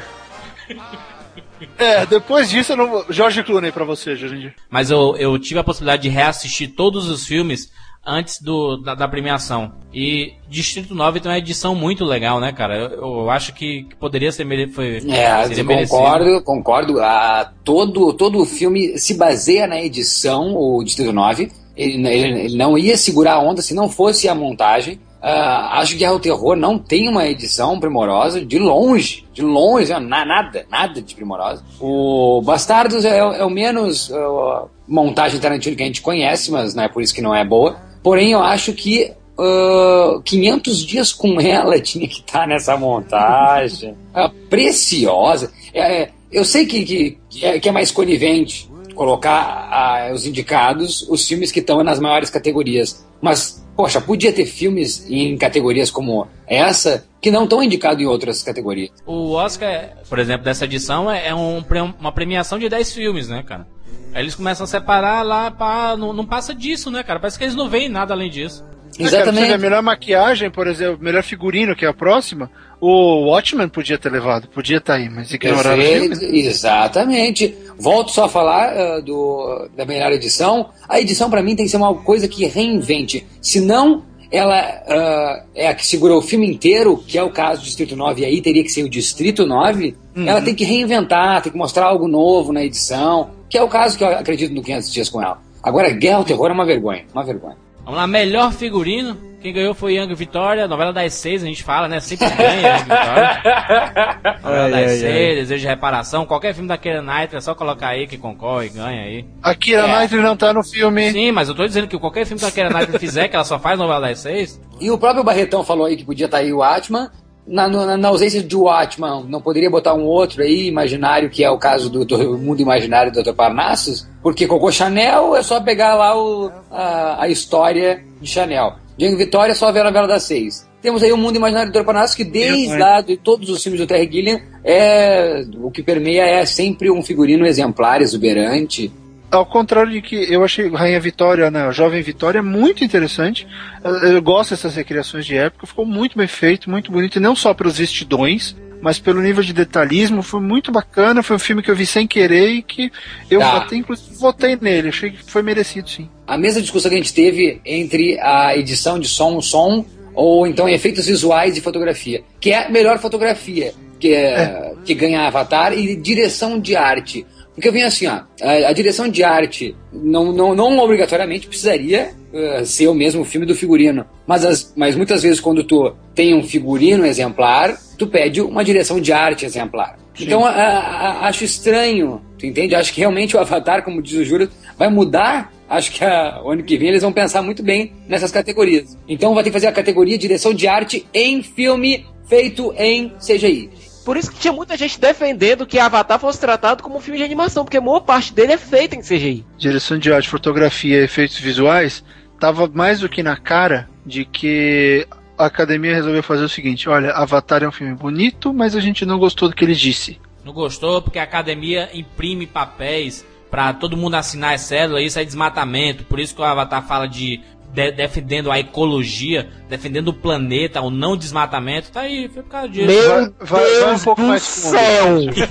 S6: É, depois disso eu não vou... Jorge Clooney pra você, Jurandir.
S3: Mas eu, eu tive a possibilidade de reassistir todos os filmes antes do, da, da premiação. E Distrito 9 tem uma edição muito legal, né, cara? Eu, eu acho que, que, poderia ser mere... foi,
S4: é,
S3: seria
S4: concordo, concordo. Ah, todo, todo o filme se baseia na edição, o Distrito 9. Ele, ele, ele não ia segurar a onda se não fosse a montagem. Uh, acho que Guerra ao Terror não tem uma edição primorosa, de longe, de longe, nada, nada de primorosa. O Bastardos é, é o menos uh, montagem Tarantino que a gente conhece, mas não é por isso que não é boa. Porém, eu acho que uh, 500 dias com ela [laughs] tinha que estar tá nessa montagem. é preciosa. É, eu sei que, que, que, é, que é mais conivente colocar os indicados, os filmes que estão nas maiores categorias. Mas Poxa, podia ter filmes em categorias como essa que não estão indicados em outras categorias.
S3: O Oscar, por exemplo, dessa edição é um, uma premiação de 10 filmes, né, cara? Aí eles começam a separar lá, pá, não, não passa disso, né, cara? Parece que eles não veem nada além disso.
S6: Exatamente. É, cara, a melhor maquiagem, por exemplo, melhor figurino, que é a próxima, o Watchmen podia ter levado, podia estar tá aí, mas ignoraram o filme.
S4: Exatamente. Volto só a falar uh, do, da melhor edição. A edição, para mim, tem que ser uma coisa que reinvente. Senão, ela uh, é a que segurou o filme inteiro, que é o caso do Distrito 9, e aí teria que ser o Distrito 9. Uhum. Ela tem que reinventar, tem que mostrar algo novo na edição, que é o caso que eu acredito no 500 Dias com ela. Agora, Guerra ao Terror é uma vergonha, uma vergonha.
S3: Vamos lá, melhor figurino. Quem ganhou foi Young Vitória, novela das seis, a gente fala, né? Sempre ganha Young Vitória. [laughs] novela das ai, seis, ai. Desejo de Reparação. Qualquer filme da Keira Knightley, é só colocar aí que concorre, ganha aí.
S6: A Keira é. Knightley não tá no filme.
S3: Sim, mas eu tô dizendo que qualquer filme que a Keira Knightley fizer, que ela só faz novela das seis.
S4: E o próprio Barretão falou aí que podia estar tá aí o Atman. Na, na, na, ausência de Watchman, não poderia botar um outro aí, imaginário, que é o caso do, do mundo imaginário do Dr. Parnassus? Porque Coco Chanel é só pegar lá o, a, a história de Chanel. Django Vitória é só a novela das seis. Temos aí o mundo imaginário do Dr. Parnassus, que desde lá de todos os filmes do Terry Gilliam, é, o que permeia é sempre um figurino exemplar, exuberante,
S6: ao contrário de que eu achei Rainha Vitória, né, a Jovem Vitória, muito interessante. Eu, eu gosto dessas recriações de época, ficou muito bem feito, muito bonito, e não só pelos vestidões, mas pelo nível de detalhismo, foi muito bacana. Foi um filme que eu vi sem querer e que eu tá. até inclusive votei nele. Achei que foi merecido, sim.
S4: A mesma discussão que a gente teve entre a edição de som, som, ou então efeitos visuais de fotografia, que é a melhor fotografia que, é, é. que ganha Avatar e direção de arte. Porque eu venho assim, ó, a, a, direção de arte não, não, não obrigatoriamente precisaria uh, ser o mesmo filme do figurino. Mas, as, mas muitas vezes quando tu tem um figurino exemplar, tu pede uma direção de arte exemplar. Sim. Então a, a, acho estranho, tu entende? Acho que realmente o Avatar, como diz o Júlio, vai mudar. Acho que o ano que vem eles vão pensar muito bem nessas categorias. Então vai ter que fazer a categoria direção de arte em filme feito em CGI.
S5: Por isso que tinha muita gente defendendo que Avatar fosse tratado como um filme de animação, porque a maior parte dele é feita em CGI.
S6: Direção de arte, fotografia e efeitos visuais, tava mais do que na cara de que a academia resolveu fazer o seguinte: olha, Avatar é um filme bonito, mas a gente não gostou do que ele disse.
S3: Não gostou porque a academia imprime papéis para todo mundo assinar as cédulas, isso é desmatamento. Por isso que o Avatar fala de de, defendendo a ecologia, defendendo o planeta, o não desmatamento, tá aí, foi por causa disso.
S6: Meu vai, vai, vai um pouco mais fundo. [laughs]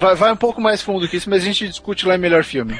S6: Vai, vai um pouco mais fundo que isso, mas a gente discute lá em melhor filme.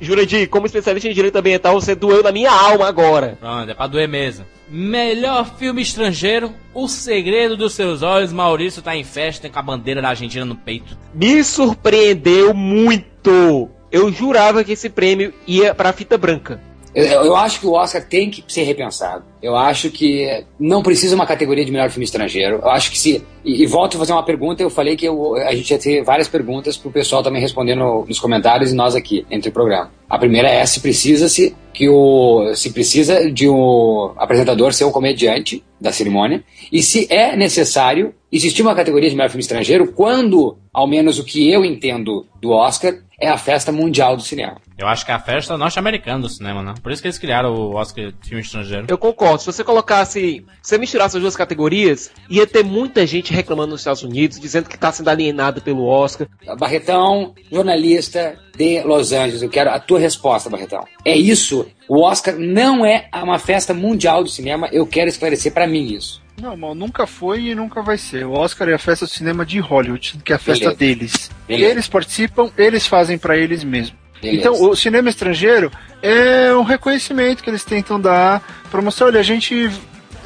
S5: Jurandir, como especialista em direito ambiental, você doeu na minha alma agora.
S3: Pronto, é pra doer mesmo. Melhor filme estrangeiro, O Segredo dos Seus Olhos. Maurício tá em festa com a bandeira da Argentina no peito.
S5: Me surpreendeu muito. Eu jurava que esse prêmio ia pra fita branca.
S4: Eu, eu acho que o Oscar tem que ser repensado. Eu acho que não precisa uma categoria de melhor filme estrangeiro. Eu acho que se. E, e volto a fazer uma pergunta, eu falei que eu, a gente ia ter várias perguntas pro pessoal também respondendo nos comentários e nós aqui, entre o programa. A primeira é se precisa-se que o. se precisa de um apresentador ser um comediante da cerimônia. E se é necessário existir uma categoria de melhor filme estrangeiro quando, ao menos o que eu entendo do Oscar, é a festa mundial do cinema.
S3: Eu acho que é a festa norte-americana do cinema, né? Por isso que eles criaram o Oscar de filme estrangeiro.
S5: Eu concordo. Se você colocasse. Se você misturasse as duas categorias, ia ter muita gente reclamando nos Estados Unidos, dizendo que tá sendo alienado pelo Oscar.
S4: Barretão, jornalista de Los Angeles, eu quero a tua resposta, Barretão. É isso? O Oscar não é uma festa mundial do cinema, eu quero esclarecer para mim isso.
S6: Não, mal, nunca foi e nunca vai ser. O Oscar é a festa do cinema de Hollywood, que é a festa
S4: Beleza.
S6: deles.
S4: Beleza.
S6: Eles participam, eles fazem pra eles mesmos.
S4: Beleza.
S6: Então, o cinema estrangeiro é um reconhecimento que eles tentam dar pra mostrar, olha, a gente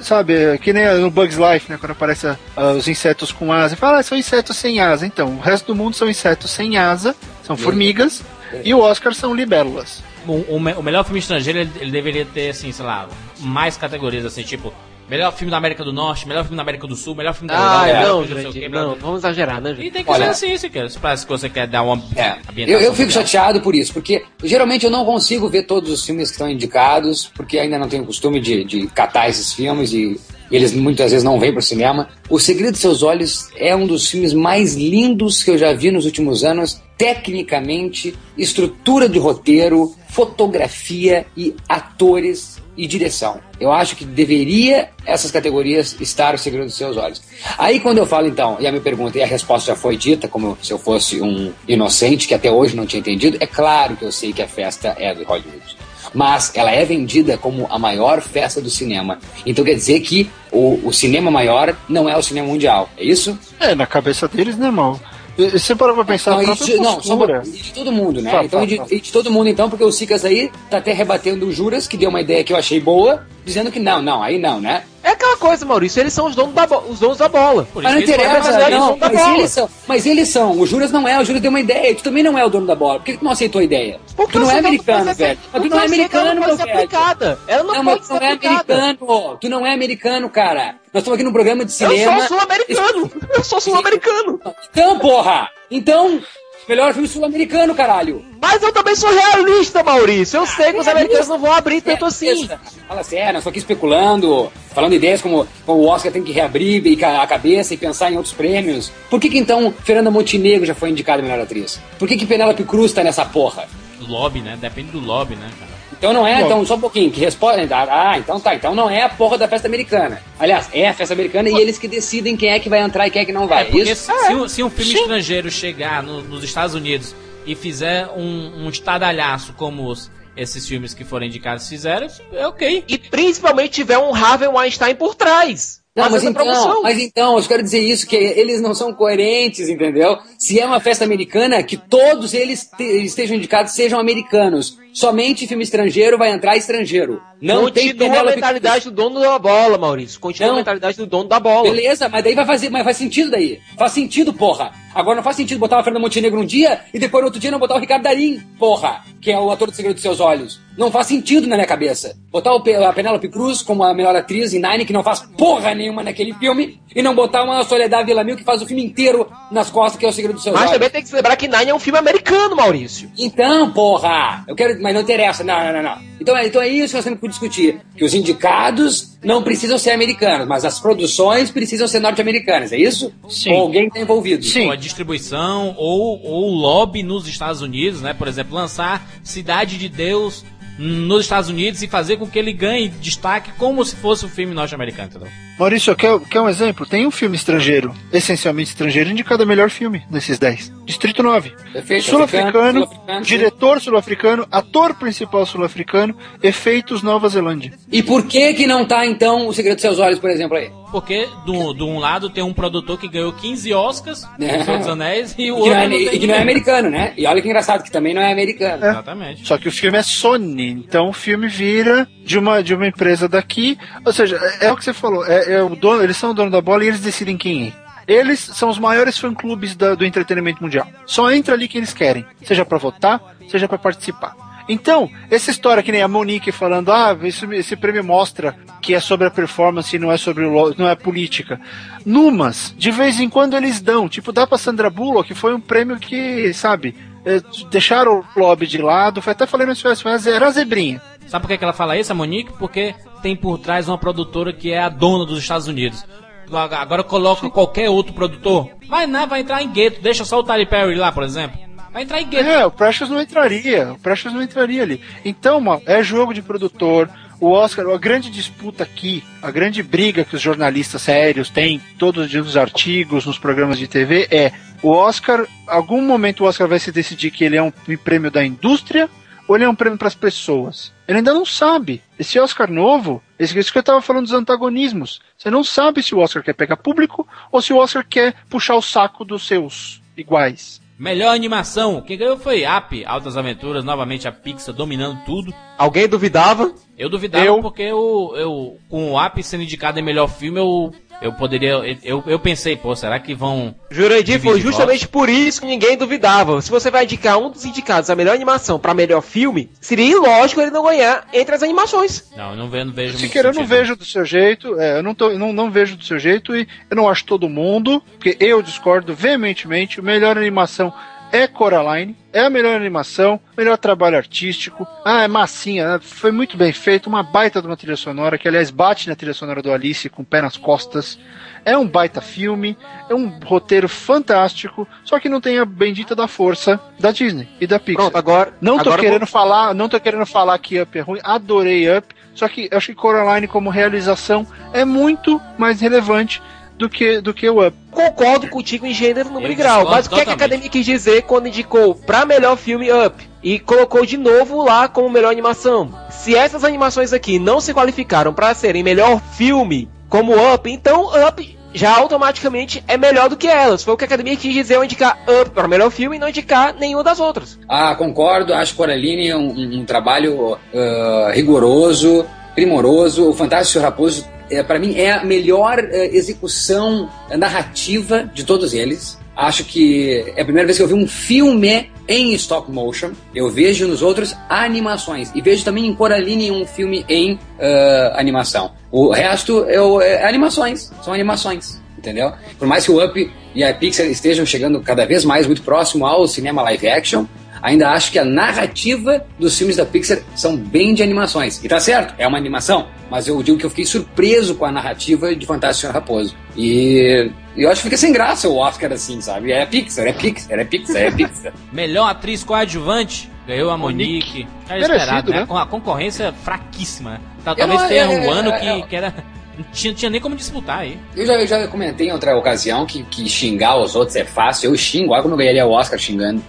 S6: sabe, é que nem no Bugs Life, né, quando aparece ah, os insetos com asa, e fala, ah, são insetos sem asa. Então, o resto do mundo são insetos sem asa, são formigas, e o Oscar são libélulas.
S3: O, o o melhor filme estrangeiro, ele, ele deveria ter, assim, sei lá, mais categorias, assim, tipo, melhor filme da América do Norte, melhor filme da América do Sul, melhor filme da
S5: Ah,
S3: Europa,
S5: não,
S3: não blá,
S5: não, vamos exagerar, né,
S3: E
S5: Jurandir?
S3: tem que
S4: Olha-
S3: ser assim, se quer, se você quer dar uma
S4: É. Eu, eu fico chateado por isso, porque geralmente eu não consigo ver todos os filmes que estão indicados, porque ainda não tenho o costume de, de catar esses filmes e, e eles muitas vezes não vêm pro cinema. O Segredo de Seus Olhos é um dos filmes mais lindos que eu já vi nos últimos anos, tecnicamente, estrutura de roteiro, fotografia e atores e direção. Eu acho que deveria essas categorias estar o segredo dos seus olhos. Aí quando eu falo então, e a minha pergunta e a resposta já foi dita, como se eu fosse um inocente que até hoje não tinha entendido, é claro que eu sei que a festa é do Hollywood. Mas ela é vendida como a maior festa do cinema. Então quer dizer que o, o cinema maior não é o cinema mundial, é isso?
S6: É, na cabeça deles, né, mal? E- Você parou pra pensar
S4: Não,
S6: a
S4: e
S6: própria
S4: de, não, e de todo mundo, né?
S6: Fala,
S4: então, e de, e de todo mundo, então, porque o Sicas aí tá até rebatendo o Juras, que deu uma ideia que eu achei boa, dizendo que não, não, aí não, né?
S5: É aquela coisa, Maurício, eles são os donos da, bo- os donos da bola.
S4: Mas não interessa, não, mas
S5: bola.
S4: eles são. Mas eles são. O Juras não é, o Juras deu uma ideia. Tu também não é o dono da bola. Por que tu não aceitou a ideia?
S5: Porque
S4: tu não
S5: eu
S4: é americano, velho. Mas tu não é
S5: eu
S4: americano,
S5: não pode ser
S4: velho.
S5: aplicada. Ela não,
S4: Não, mas
S5: pode
S4: tu
S5: ser
S4: não é americano. Tu não é americano, cara. Nós estamos aqui num programa de
S5: Eu
S4: cinema.
S5: sou sul-americano. Eu sou sul-americano.
S4: Então, porra! Então, melhor filme sul-americano, caralho.
S5: Mas eu também sou realista, Maurício. Eu sei que os americanos não vão abrir tanto
S4: É,
S5: assim.
S4: Fala sério, estamos aqui especulando, falando ideias como, como o Oscar tem que reabrir e a cabeça e pensar em outros prêmios. Por que, que então Fernanda Montenegro já foi indicada a melhor atriz? Por que, que Penélope Cruz tá nessa porra?
S3: Do lobby, né? Depende do lobby, né, cara?
S4: Então não é,
S6: Bom.
S4: então, só um pouquinho, que responde. Ah, ah, então tá, então não é a porra da festa americana. Aliás, é a festa americana e eles que decidem quem é que vai entrar e quem é que não vai.
S3: É, porque
S4: Isso?
S3: se, um, se um filme estrangeiro chegar no- nos Estados Unidos e fizer um, um estadalhaço como os- esses filmes que foram indicados fizeram, é ok.
S5: E principalmente tiver um Harvey Weinstein por trás.
S4: Não, mas então,
S5: promoção.
S4: mas então, eu quero dizer isso, que eles não são coerentes, entendeu? Se é uma festa americana, que todos eles te- estejam indicados sejam americanos. Somente filme estrangeiro vai entrar estrangeiro. Não tem
S5: Continua a
S4: Penélope
S5: mentalidade do dono da bola, Maurício. Continua
S4: Não.
S5: a mentalidade do dono da bola.
S4: Beleza, mas daí vai fazer, mas faz sentido daí. Faz sentido, porra. Agora não faz sentido botar o Fernando Montenegro um dia e depois no outro dia não botar o Ricardo Darim, porra, que é o ator do Segredo dos Seus Olhos. Não faz sentido na minha cabeça. Botar a Penélope Cruz como a melhor atriz em Nine, que não faz porra nenhuma naquele filme, e não botar uma Soledad Villamil que faz o filme inteiro nas costas, que é o Segredo dos Seus
S5: Mas
S4: Olhos.
S5: também tem que se lembrar que Nine é um filme americano, Maurício.
S4: Então, porra! Eu quero. Mas não interessa. Não, não, não, não. Então, é- então é isso que nós temos que discutir. Que os indicados não precisam ser americanos, mas as produções precisam ser norte-americanas, é isso?
S6: Sim.
S4: Ou alguém está envolvido?
S6: Sim.
S3: Ou a distribuição, ou, ou o lobby nos Estados Unidos, né? Por exemplo, lançar Cidade de Deus nos Estados Unidos e fazer com que ele ganhe destaque como se fosse um filme norte-americano, entendeu?
S6: Maurício, quer, quer um exemplo? Tem um filme estrangeiro, essencialmente estrangeiro, indicado a melhor filme desses 10. Distrito 9.
S4: Perfeito,
S6: Sul-africano,
S4: sul-africano, sim.
S6: diretor sul-africano, ator principal sul-africano, efeitos Nova Zelândia.
S4: E por que que não tá, então, O Segredo dos Seus Olhos, por exemplo, aí?
S3: Porque do, de um lado tem um produtor que ganhou 15 Oscars, [laughs]
S4: É.
S3: Senhor dos Anéis, e o
S4: E que,
S3: outro
S4: não é,
S3: não
S4: e que não é
S3: ninguém.
S4: americano, né? E olha que engraçado, que também não é americano.
S3: Exatamente.
S6: Só que o filme é Sony, então o filme vira de uma, de uma empresa daqui. Ou seja, é, é o que você falou, é, é o dono, eles são o dono da bola e eles decidem quem é. Eles são os maiores fã-clubes do entretenimento mundial. Só entra ali quem eles querem, seja pra votar, seja pra participar. Então, essa história que nem a Monique falando, ah, esse, esse prêmio mostra que é sobre a performance e não é sobre o não é política. Numas, de vez em quando eles dão, tipo, dá pra Sandra Bullock, que foi um prêmio que, sabe, eh, deixaram o lobby de lado, foi até falando isso, a- era a zebrinha.
S3: Sabe por que ela fala isso, a Monique? Porque tem por trás uma produtora que é a dona dos Estados Unidos. Agora coloca qualquer outro produtor. Vai não, vai entrar em gueto. Deixa só o Tyler Perry lá, por exemplo. Vai entrar em gueto.
S6: É, o Precious não entraria, o Precious não entraria ali. Então, mano, é jogo de produtor. O Oscar, a grande disputa aqui, a grande briga que os jornalistas sérios têm, todos os dias nos artigos, nos programas de TV, é o Oscar, algum momento o Oscar vai se decidir que ele é um prêmio da indústria ou ele é um prêmio para as pessoas. Ele ainda não sabe. Esse Oscar novo, esse, isso que eu estava falando dos antagonismos. Você não sabe se o Oscar quer pegar público ou se o Oscar quer puxar o saco dos seus iguais.
S3: Melhor animação. Quem ganhou foi App, Altas Aventuras, novamente a Pixar dominando tudo.
S5: Alguém duvidava?
S3: Eu duvidava
S6: Eu-
S3: porque eu, eu, com o App sendo indicado em melhor filme, eu, eu poderia. Eu, eu pensei, pô, será que vão.
S5: Jurandir foi justamente por isso que ninguém duvidava. Se você vai indicar um dos indicados a melhor animação pra melhor filme, seria ilógico ele não ganhar entre as animações.
S3: Não, eu não, ve- não vejo muito
S6: Siqueira, eu não vejo do seu jeito, é, eu não, tô, eu não, não vejo do seu jeito e eu não acho todo mundo, porque eu discordo veementemente. A melhor animação é Coraline, é a melhor animação, melhor trabalho artístico. Ah, é massinha, né? foi muito bem feito, uma baita de uma trilha sonora, que aliás bate na trilha sonora do Alice com o pé nas costas. É um baita filme, é um roteiro fantástico, só que não tem a bendita da força da Disney e da Pixar.
S5: Pronto, agora.
S6: Não tô
S5: agora
S6: querendo falar, não tô querendo falar que Up é ruim, adorei Up, só que eu acho que Coraline como realização é muito mais relevante do que do que o Up.
S5: concordo contigo em gênero, número e grau. Mas o que, é que a academia quis dizer quando indicou pra melhor filme Up? E colocou de novo lá como melhor animação. Se essas animações aqui não se qualificaram pra serem melhor filme como Up, então Up já automaticamente é melhor do que elas. Foi o que a academia quis dizer ao indicar Up para melhor filme e não indicar nenhuma das outras.
S4: Ah, concordo. Acho Coraline um, um- um trabalho ah, rigoroso, primoroso. O Fantástico Raposo, é, para mim, é a melhor eh, execução narrativa de todos eles. Acho que é a primeira vez que eu vi um filme em stop motion. Eu vejo nos outros animações. E vejo também em Coraline um filme em ah, animação. O resto eu, é animações. São animações. Entendeu? Por mais que o Up e a Pixar estejam chegando cada vez mais muito próximo ao cinema live action, ainda acho que a narrativa dos filmes da Pixar são bem de animações. E tá certo, é uma animação, mas eu digo que eu fiquei surpreso com a narrativa de Fantástico Senhor Raposo. E eu acho que fica sem graça o Oscar assim, sabe? É Pixar, é Pixar, é Pixar, é Pixar. [laughs]
S3: Melhor atriz coadjuvante, ganhou a Monique. Era
S6: Merecido,
S3: esperado, né?
S6: né?
S3: Com a concorrência fraquíssima, né?
S4: Eu
S3: Talvez
S4: não-
S3: tenha
S4: é-
S3: um
S4: é-
S3: ano
S4: é-
S3: que, que era. Não tinha, tinha nem como disputar aí.
S4: Eu já, eu já comentei em outra ocasião que, que xingar os outros é fácil. Eu xingo, olha como eu ganharia o Oscar xingando.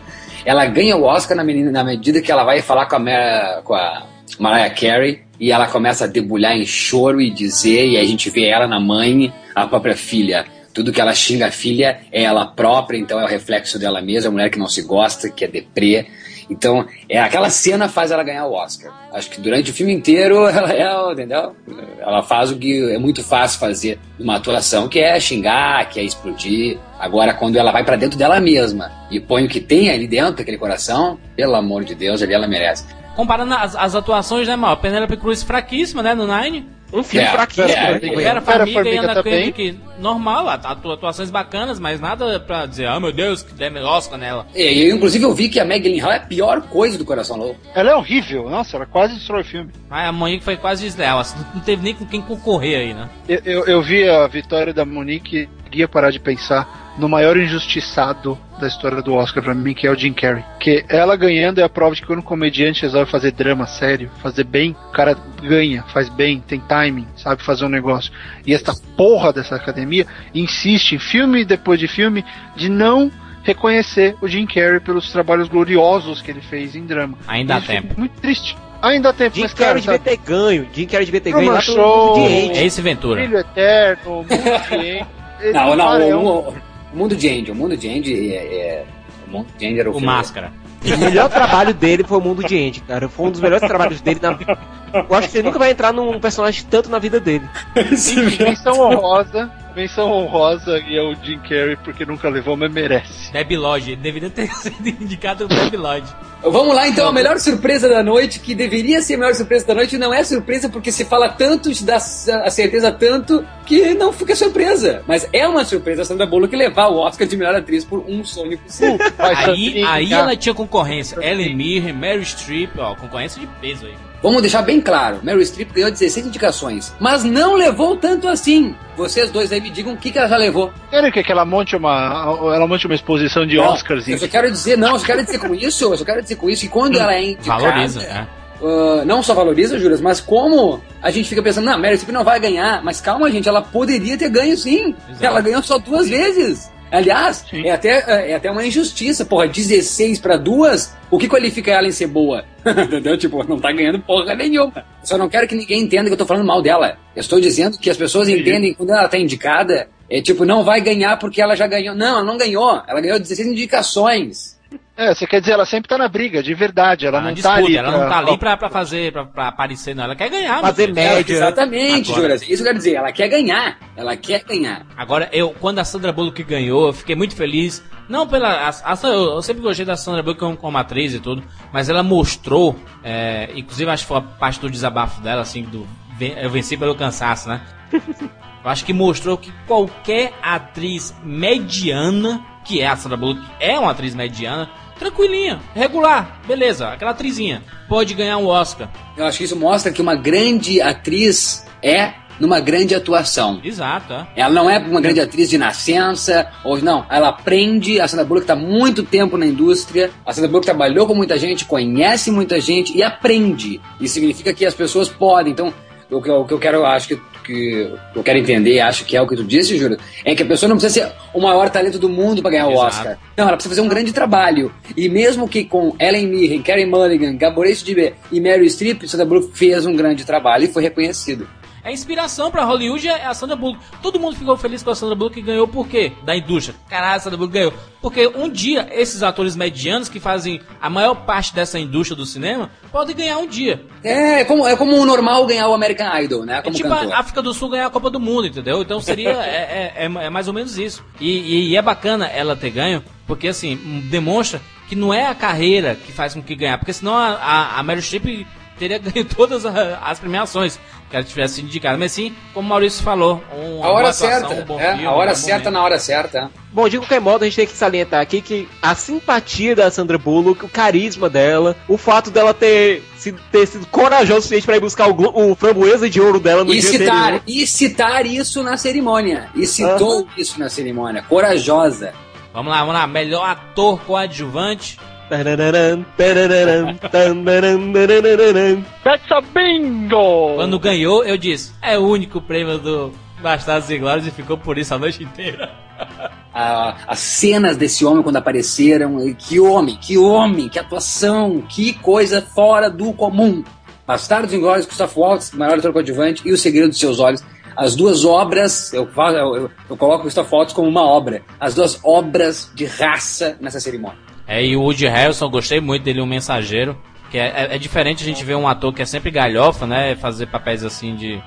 S4: Ela ganha o Oscar na, menina, na medida que ela vai falar com a, com a Mariah Carey e ela começa a debulhar em choro e dizer, e a gente vê ela na mãe, a própria filha. Tudo que ela xinga a filha é ela própria, então é o reflexo dela mesma, a mulher que não se gosta, que é deprê. Então, é, aquela cena faz ela ganhar o Oscar. Acho que durante o filme inteiro [laughs] ela é, entendeu? Ela faz o que é muito fácil fazer numa atuação, que é xingar, que é explodir. Agora, quando ela vai pra dentro dela mesma e põe o que tem ali dentro daquele coração, pelo amor de Deus, ali ela merece.
S3: Comparando as, as atuações, né, mal? Penélope Cruz fraquíssima, né, no Nine.
S5: Um filme
S4: É,
S5: fraquíssimo.
S4: é,
S5: né, que
S4: é.
S3: Vera
S6: Vera
S3: Farmiga e Ana
S6: também.
S3: Kendrick, normal, atu- atuações bacanas, mas nada pra dizer, ah, meu Deus, que deve Oscar nela.
S4: E, eu, inclusive, eu vi que a Meg Gyllenhaal é a pior coisa do Coração Louco.
S6: Ela é horrível, nossa, ela quase destrói o filme.
S3: Mas a Monique foi quase desleal, assim, não teve nem com quem concorrer aí, né?
S6: Eu, eu, eu vi a vitória da Monique, ia parar de pensar. No maior injustiçado da história do Oscar pra mim, que é o Jim Carrey. Que ela ganhando é a prova de que quando um comediante resolve fazer drama sério, fazer bem, o cara ganha, faz bem, tem timing, sabe fazer um negócio. E esta porra dessa academia insiste em filme depois de filme de não reconhecer o Jim Carrey pelos trabalhos gloriosos que ele fez em drama.
S3: Ainda há
S6: fica
S3: tempo.
S6: Muito triste. Ainda há tempo,
S5: Jim
S6: mas cara,
S5: Carrey devia ter ganho. Jim Carrey devia ter ganho lá pelo
S6: Show.
S5: mundo de.
S3: É esse Ventura.
S6: Brilho Eterno, Mundo [laughs] de
S4: Não, não,
S6: é
S4: o, mundo de Andy, o mundo de Andy é. é- o mundo de Andy era o,
S3: O Máscara.
S5: O melhor trabalho dele foi o Mundo de Andy, cara. Foi um dos melhores trabalhos dele na vida. Eu acho que ele nunca vai entrar num personagem tanto na vida dele.
S6: Menção honrosa, menção honrosa e é o Jim Carrey porque nunca levou, mas merece.
S3: Debbie Lodge. Ele deveria ter [laughs] sido indicado o Debbie Lodge.
S4: Vamos lá, então, a melhor surpresa da noite, que deveria ser a melhor surpresa da noite, não é surpresa porque se fala tanto, te dá a certeza tanto, que não fica surpresa. Mas é uma surpresa a Sandra Bullock levar o Oscar de melhor atriz por um sonho possível.
S3: Aí, aí ela tinha concorrência. Ellen Mirren, Mary Streep, ó, concorrência de peso aí.
S4: Vamos deixar bem claro, Meryl Streep ganhou 16 indicações, mas não levou tanto assim. Vocês dois aí me digam o que, que ela já levou.
S6: Querem que ela monte uma, ela monte uma exposição de
S4: Não,
S6: Oscars?
S4: Eu só quero dizer, não, eu só quero dizer com isso, eu só quero dizer com isso que quando ela é indicada...
S3: Valoriza, né?
S4: ah, não só valoriza, Juras, mas como a gente fica pensando, não, Meryl Streep não vai ganhar, mas calma, gente, ela poderia ter ganho sim.
S3: Exato.
S4: Ela ganhou só duas vezes. Aliás,
S6: Sim.
S4: é até, é até uma injustiça, porra, 16 pra duas, o que qualifica ela em ser boa? [laughs] Entendeu? Tipo, não tá ganhando porra nenhuma. Só não quero que ninguém entenda que eu tô falando mal dela. Eu estou dizendo que as pessoas
S6: Entendi.
S4: entendem quando ela tá indicada, é tipo, não vai ganhar porque ela já ganhou. Não, ela não ganhou. Ela ganhou 16 indicações.
S6: É, você quer dizer, ela sempre tá na briga, de verdade. Ela
S3: Ah,
S6: não
S3: disputa,
S6: tá ali.
S3: ela não tá ali pra, pra fazer, pra, pra aparecer, não. Ela quer ganhar,
S5: Fazer média.
S4: Exatamente,
S3: Agora-
S4: Juras. Isso que eu quero dizer. Ela quer ganhar. Ela quer ganhar.
S3: Agora, eu, quando a Sandra Bullock ganhou, eu fiquei muito feliz. Não pela. A, a- eu, sempre gostei da Sandra Bullock como, como atriz e tudo, mas ela mostrou, é, inclusive acho que foi a parte do desabafo dela, assim, do. Eu venci pelo cansaço, né? [laughs] Eu acho que mostrou que qualquer atriz mediana, que é a Sandra Bullock, é uma atriz mediana, tranquilinha, regular, beleza, aquela atrizinha, pode ganhar um Oscar.
S4: Eu acho que isso mostra que uma grande atriz é numa grande atuação.
S3: Exato, é.
S4: Ela não é uma grande atriz de nascença, ou não, ela aprende, a Sandra Bullock está muito tempo na indústria, a Sandra Bullock trabalhou com muita gente, conhece muita gente e aprende. Isso significa que as pessoas podem, então, o que eu, o que eu quero, acho que, que eu quero entender, acho que é o que tu disse, Júlio, é que a pessoa não precisa ser o maior talento do mundo para ganhar o
S3: Exato.
S4: Oscar. Não, ela precisa fazer um grande trabalho. E mesmo que com Ellen Mirren, Carey Mulligan, Gaboretti de e Mary Streep, Sandra Bullock fez um grande trabalho e foi reconhecido.
S3: É inspiração pra Hollywood é a Sandra Bullock. Todo mundo ficou feliz com a Sandra Bullock que ganhou por quê? Da indústria. Caralho, a Sandra Bullock ganhou. Porque um dia esses atores medianos que fazem a maior parte dessa indústria do cinema podem ganhar um dia.
S4: É, é como, é como o normal ganhar o American Idol, né?
S3: É
S4: Como
S3: tipo
S4: cantor.
S3: a África do Sul ganhar a Copa do Mundo, entendeu? Então seria. [laughs] é, é, é- é mais ou menos isso. E, e- e é bacana ela ter ganho, porque assim, demonstra que não é a carreira que faz com que ganhar. Porque senão a, a, a Meryl Streep teria ganho todas a- as premiações que ela tivesse sido indicada. Mas sim, como o Maurício falou, um,
S4: A hora
S3: atuação,
S4: certa,
S3: um bom
S4: é,
S3: filme,
S4: a hora
S3: um bom
S4: certa
S3: momento.
S4: na hora certa.
S5: Bom, de qualquer modo, a gente tem que salientar aqui que a simpatia da Sandra Bullock, o carisma dela, o fato dela ter sido, ter sido corajosa o suficiente pra ir buscar o, o framboesa de ouro dela no
S4: E
S5: dia
S4: citar,
S5: anterior.
S4: e citar isso na cerimônia. E citou isso na cerimônia. Corajosa.
S3: Vamos lá, vamos lá. Melhor ator coadjuvante.
S6: That's a bingo!
S3: Quando ganhou, eu disse: é o único prêmio do Bastardos e Glórias e ficou por isso a noite inteira.
S4: A- as cenas desse homem quando apareceram. e Que homem, que homem, que atuação, que coisa fora do comum. Bastardos Inglórios, Christoph Waltz, maior ator coadjuvante, e O Segredo dos Seus Olhos. As duas obras, eu, eu, eu, eu coloco o Christoph Waltz como uma obra. As duas obras de raça nessa cerimônia.
S3: É, e o Woody Harrelson, gostei muito dele, um mensageiro. Que é, é- é diferente a gente ver um ator que é sempre galhofa, né? Fazer papéis assim de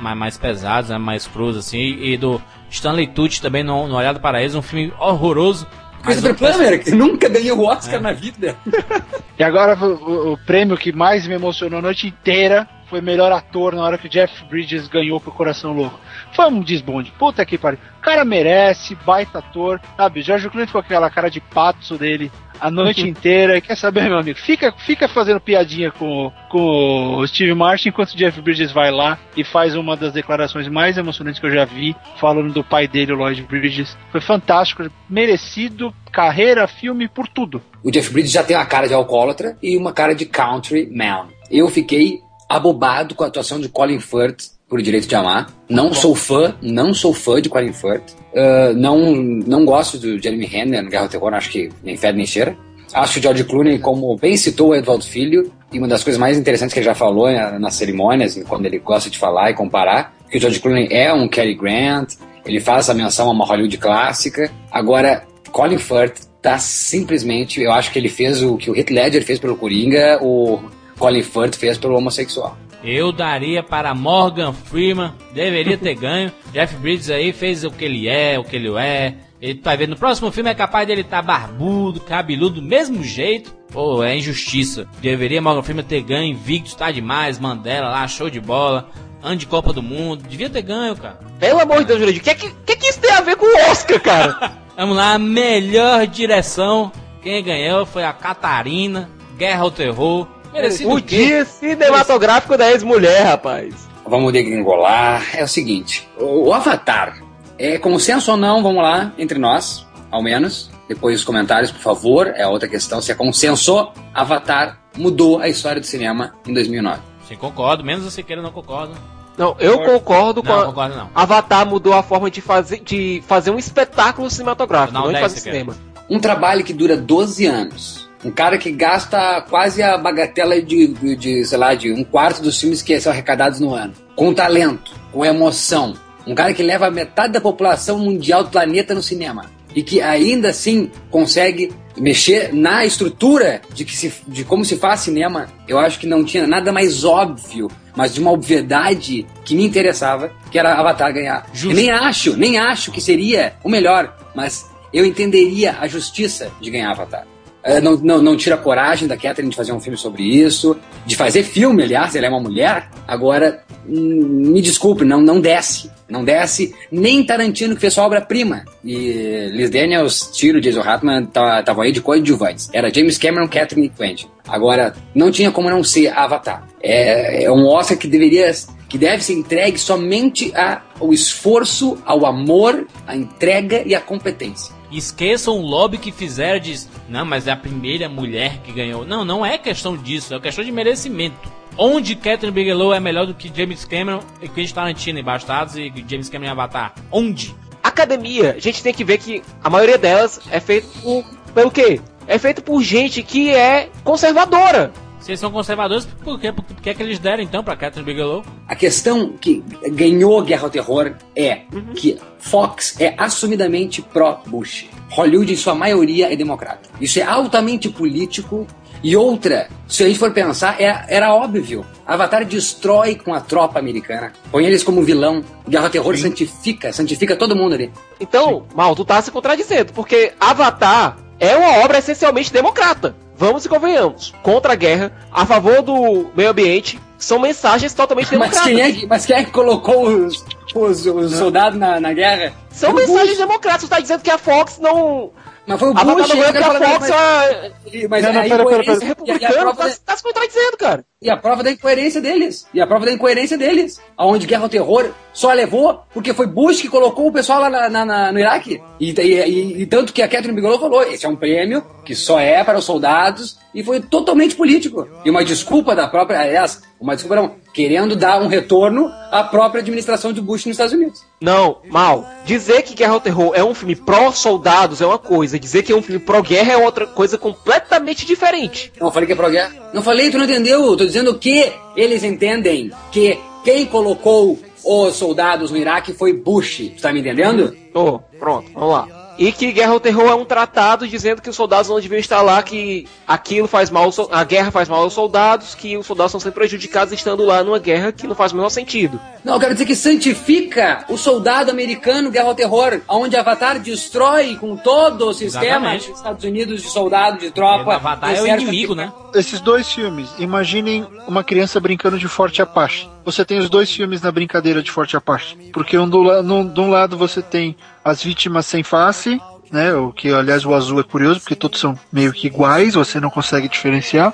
S3: mais, mais pesados, né? mais cruz, assim. E, e do Stanley Tucci também no, no Olhar do Paraíso, um filme horroroso. mas
S4: Christopher Plummer, que nunca ganhou o Oscar na vida. [laughs]
S6: E agora o, o- o prêmio que mais me emocionou a noite inteira foi melhor ator na hora que o Jeff Bridges ganhou pro Coração Louco. Foi um desbonde. Puta que pariu. O cara merece, baita ator, sabe? George Clooney ficou com aquela cara de pato dele a noite [laughs] inteira. Quer saber, meu amigo? Fica, fica fazendo piadinha com, com o Steve Martin enquanto o Jeff Bridges vai lá e faz uma das declarações mais emocionantes que eu já vi, falando do pai dele, o Lloyd Bridges. Foi fantástico, merecido, carreira, filme, por tudo.
S4: O Jeff Bridges já tem uma cara de alcoólatra e uma cara de country man. Eu fiquei abobado com a atuação de Colin Firth por Direito de Amar. Não sou fã, não sou fã de Colin Firth. Uh, não, não gosto do Jeremy Renner no Guerra ao Terror, acho que nem fede nem cheira. Acho o George Clooney, como bem citou o Edvaldo Filho, e uma das coisas mais interessantes que ele já falou na, nas cerimônias, quando ele gosta de falar e comparar, que o George Clooney é um Cary Grant, ele faz essa menção a uma Hollywood clássica. Agora, Colin Firth tá simplesmente, eu acho que ele fez o que o Heath Ledger fez pelo Coringa, o Colin Firth fez pelo homossexual.
S3: Eu daria para Morgan Freeman, deveria ter ganho. [laughs] Jeff Bridges aí fez o que ele é, o que ele é. Ele vai ver no próximo filme é capaz dele estar tá barbudo, cabeludo do mesmo jeito. Pô, é injustiça. Deveria Morgan Freeman ter ganho, invicto, tá demais, Mandela lá, show de bola. Ande Copa do Mundo, devia ter ganho, cara.
S5: Pelo amor de Deus, Jurandir, o que, que, que, que isso tem a ver com o Oscar, cara? [laughs]
S3: Vamos lá, melhor direção. Quem ganhou foi a Catarina, Guerra ao Terror.
S5: Merecido o dia cinematográfico da ex-mulher, rapaz.
S4: Vamos degringolar. É o seguinte: o, o Avatar é consenso ou não? Vamos lá, entre nós, ao menos. Depois os comentários, por favor. É outra questão. Se é consenso, Avatar mudou a história do cinema em 2009.
S3: Sim, concordo. Menos o Siqueira não concordo.
S5: Não, eu concordo, com
S3: não,
S5: a...
S3: concordo não.
S5: Avatar mudou a forma de fazer, de fazer um espetáculo cinematográfico, não, não de fazer cinema.
S4: Um trabalho que dura 12 anos um cara que gasta quase a bagatela de, de, sei lá, de um quarto dos filmes que são arrecadados no ano. Com talento, com emoção. Um cara que leva metade da população mundial do planeta no cinema. E que ainda assim consegue mexer na estrutura de, que se, de como se faz cinema. Eu acho que não tinha nada mais óbvio, mas de uma obviedade que me interessava, que era Avatar ganhar. nem acho, nem acho que seria o melhor, mas eu entenderia a justiça de ganhar Avatar. É, não, não, não tira coragem da Catherine de fazer um filme sobre isso, de fazer filme, aliás, ela é uma mulher. Agora, hum, me desculpe, não, não desce. Não desce nem Tarantino, que fez sua obra-prima. E Liz Daniels, Tiro, Jason Hartman estavam tá, aí de coadjuvantes. Era James Cameron, Catherine e Quentin. Agora, não tinha como não ser Avatar. É, é um Oscar que deveria que deve ser entregue somente ao esforço, ao amor, à entrega e à competência.
S3: Esqueçam o lobby que fizeram de. Não, mas é a primeira mulher que ganhou. Não, não é questão disso, é questão de merecimento. Onde Catherine Bigelow é melhor do que James Cameron e Quentin Tarantino em Bastardos e James Cameron em Avatar? Onde?
S5: Academia, a gente tem que ver que a maioria delas é feito por, pelo quê? É feito por gente que é conservadora.
S3: Se eles são conservadores, por, quê? por que é que eles deram então pra Catherine Bigelow?
S4: A questão que ganhou Guerra ao Terror é uhum. que Fox é assumidamente pró-Bush. Hollywood, em sua maioria, é democrata. Isso é altamente político. E outra, se a gente for pensar, era, é, era óbvio. Avatar destrói com a tropa americana. Põe eles como vilão. Guerra ao Terror Sim. santifica, santifica todo mundo ali.
S5: Então, Sim. Mal, tu tá se contradizendo, porque Avatar é uma obra essencialmente democrata vamos e convenhamos, contra a guerra, a favor do meio ambiente, são mensagens totalmente democráticas.
S4: Mas quem é que, mas quem é que colocou os, os, os soldados na, na guerra?
S5: São mensagens democráticas. Você está dizendo que a Fox não
S4: mas foi o Bush,
S5: a que a Fox mas, mas não, não, pera, pera, pera. republicano tá, tá se contradizendo, cara.
S4: E a prova da incoerência deles. E a prova da incoerência deles. Aonde Guerra ao Terror só levou porque foi Bush que colocou o pessoal lá na, na, na, no Iraque. E, e, e, e, tanto que a Catherine Bigelow falou, esse é um prêmio que só é para os soldados e foi totalmente político. E uma desculpa da própria, aliás, uma desculpa não, querendo dar um retorno à própria administração de Bush nos Estados Unidos.
S5: Não, mal. Dizer que Guerra ao Terror é um filme pró-soldados é uma coisa, dizer que é um filme pró-guerra é outra coisa completamente diferente.
S4: Não falei que é pró-guerra. Não falei, tu não entendeu. Tô dizendo que eles entendem que quem colocou os soldados no Iraque foi Bush. Tá me entendendo?
S5: Tô, pronto, vamos lá. E que Guerra ao Terror é um tratado dizendo que os soldados não deviam estar lá, que aquilo faz mal, a guerra faz mal aos soldados, que os soldados são sempre prejudicados estando lá numa guerra que não faz o menor sentido.
S4: Não, eu quero dizer que santifica o soldado americano Guerra ao Terror, onde Avatar destrói com todo o sistema dos Estados Unidos de soldado, de tropa.
S3: Avatar é o inimigo, né?
S6: Esses dois filmes, imaginem uma criança brincando de Forte Apache você tem os dois filmes na brincadeira de Forte Apache. Porque um do, no- de um lado você tem as vítimas sem face, né? O que, aliás, o azul é curioso, porque todos são meio que iguais, você não consegue diferenciar.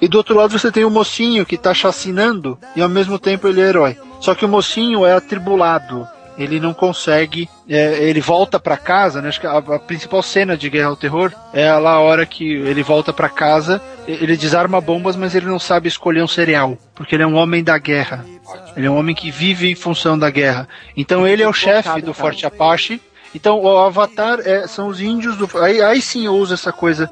S6: E do outro lado você tem o mocinho que tá chacinando e ao mesmo tempo ele é herói. Só que o mocinho é atribulado. Ele não consegue. é, ele volta pra casa, né? Acho que a, a principal cena de Guerra ao Terror é lá a hora que ele volta pra casa. Ele desarma bombas, mas ele não sabe escolher um cereal. Porque ele é um homem da guerra. Ele é um homem que vive em função da guerra. Então ele é o chefe do Forte Apache. Então o Avatar é- são os índios do. Aí, aí sim eu uso essa coisa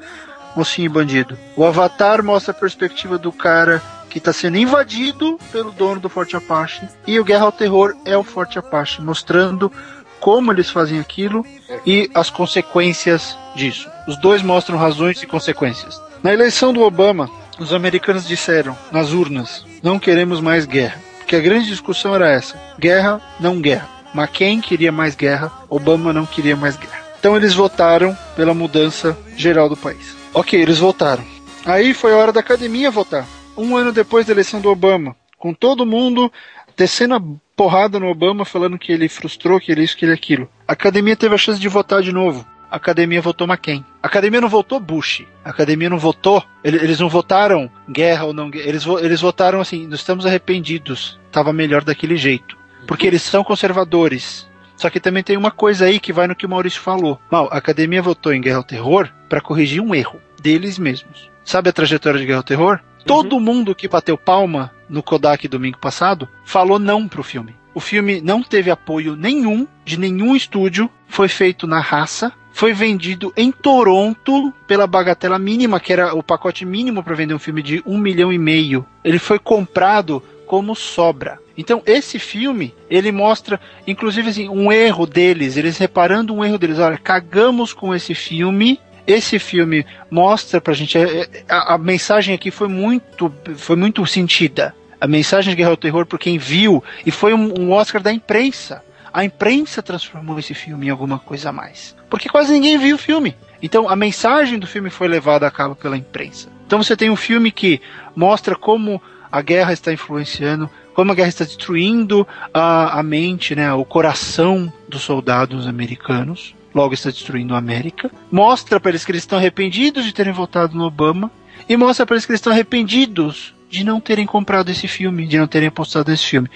S6: mocinho e bandido. O Avatar mostra a perspectiva do cara que está sendo invadido pelo dono do Forte Apache. E o Guerra ao Terror é o Forte Apache, mostrando como eles fazem aquilo e as consequências disso. Os dois mostram razões e consequências. Na eleição do Obama, os americanos disseram nas urnas: não queremos mais guerra. Porque a grande discussão era essa: guerra, não guerra. McCain queria mais guerra, Obama não queria mais guerra. Então eles votaram pela mudança geral do país. Ok, eles votaram. Aí foi a hora da academia votar. Um ano depois da eleição do Obama, com todo mundo descendo a porrada no Obama, falando que ele frustrou, que ele isso, que ele aquilo. A academia teve a chance de votar de novo. A academia votou McCain. A academia não votou Bush. A academia não votou. ele- Eles não votaram guerra ou não guerra. Eles, eles votaram assim: nós estamos arrependidos. Tava melhor daquele jeito. Porque eles são conservadores. Só que também tem uma coisa aí que vai no que o Maurício falou. Mal, a academia votou em Guerra ao Terror para corrigir um erro deles mesmos. Sabe a trajetória de Guerra ao Terror? Todo mundo que bateu palma no Kodak domingo passado falou não pro filme. O filme não teve apoio nenhum de nenhum estúdio, foi feito na raça, foi vendido em Toronto pela bagatela mínima, que era o pacote mínimo para vender um filme de um milhão e meio. Ele foi comprado como sobra. Então esse filme ele mostra, inclusive assim, um erro deles, eles reparando um erro deles. Olha, cagamos com esse filme. Esse filme mostra pra gente é, é, a, a mensagem aqui foi muito foi muito sentida. A mensagem de Guerra ao Terror por quem viu e foi um, um Oscar da imprensa. A imprensa transformou esse filme em alguma coisa a mais. Porque quase ninguém viu o filme. Então a mensagem do filme foi levada a cabo pela imprensa. Então você tem um filme que mostra como a guerra está influenciando, como a guerra está destruindo a, a mente, né, o coração dos soldados americanos. Logo está destruindo a América. Mostra para eles que eles estão arrependidos de terem votado no Obama. E mostra para eles que eles estão arrependidos de não terem comprado esse filme, de não terem apostado nesse filme.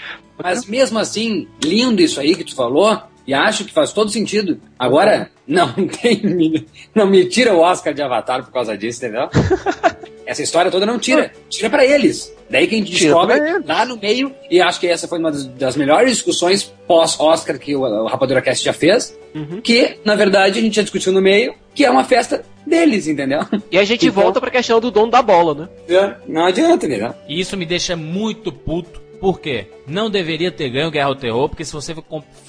S4: Mas mesmo assim, lindo isso aí que tu falou, e acho que faz todo sentido. Agora, [laughs] não tem. Não me tira o Oscar de Avatar por causa disso, entendeu? [laughs] Essa história toda não tira. Tira pra eles. Daí que a gente descobre lá no meio, e acho que essa foi uma das, melhores discussões pós-Oscar que o, Rapadura Cast já fez, que, na verdade, a gente já discutiu no meio, que é uma festa deles, entendeu?
S5: E a gente
S4: Então-
S5: volta pra questão do dono da bola, né?
S4: Não adianta, entendeu?
S3: E isso me deixa muito puto. Por quê? Não deveria ter ganho Guerra ao Terror, porque se você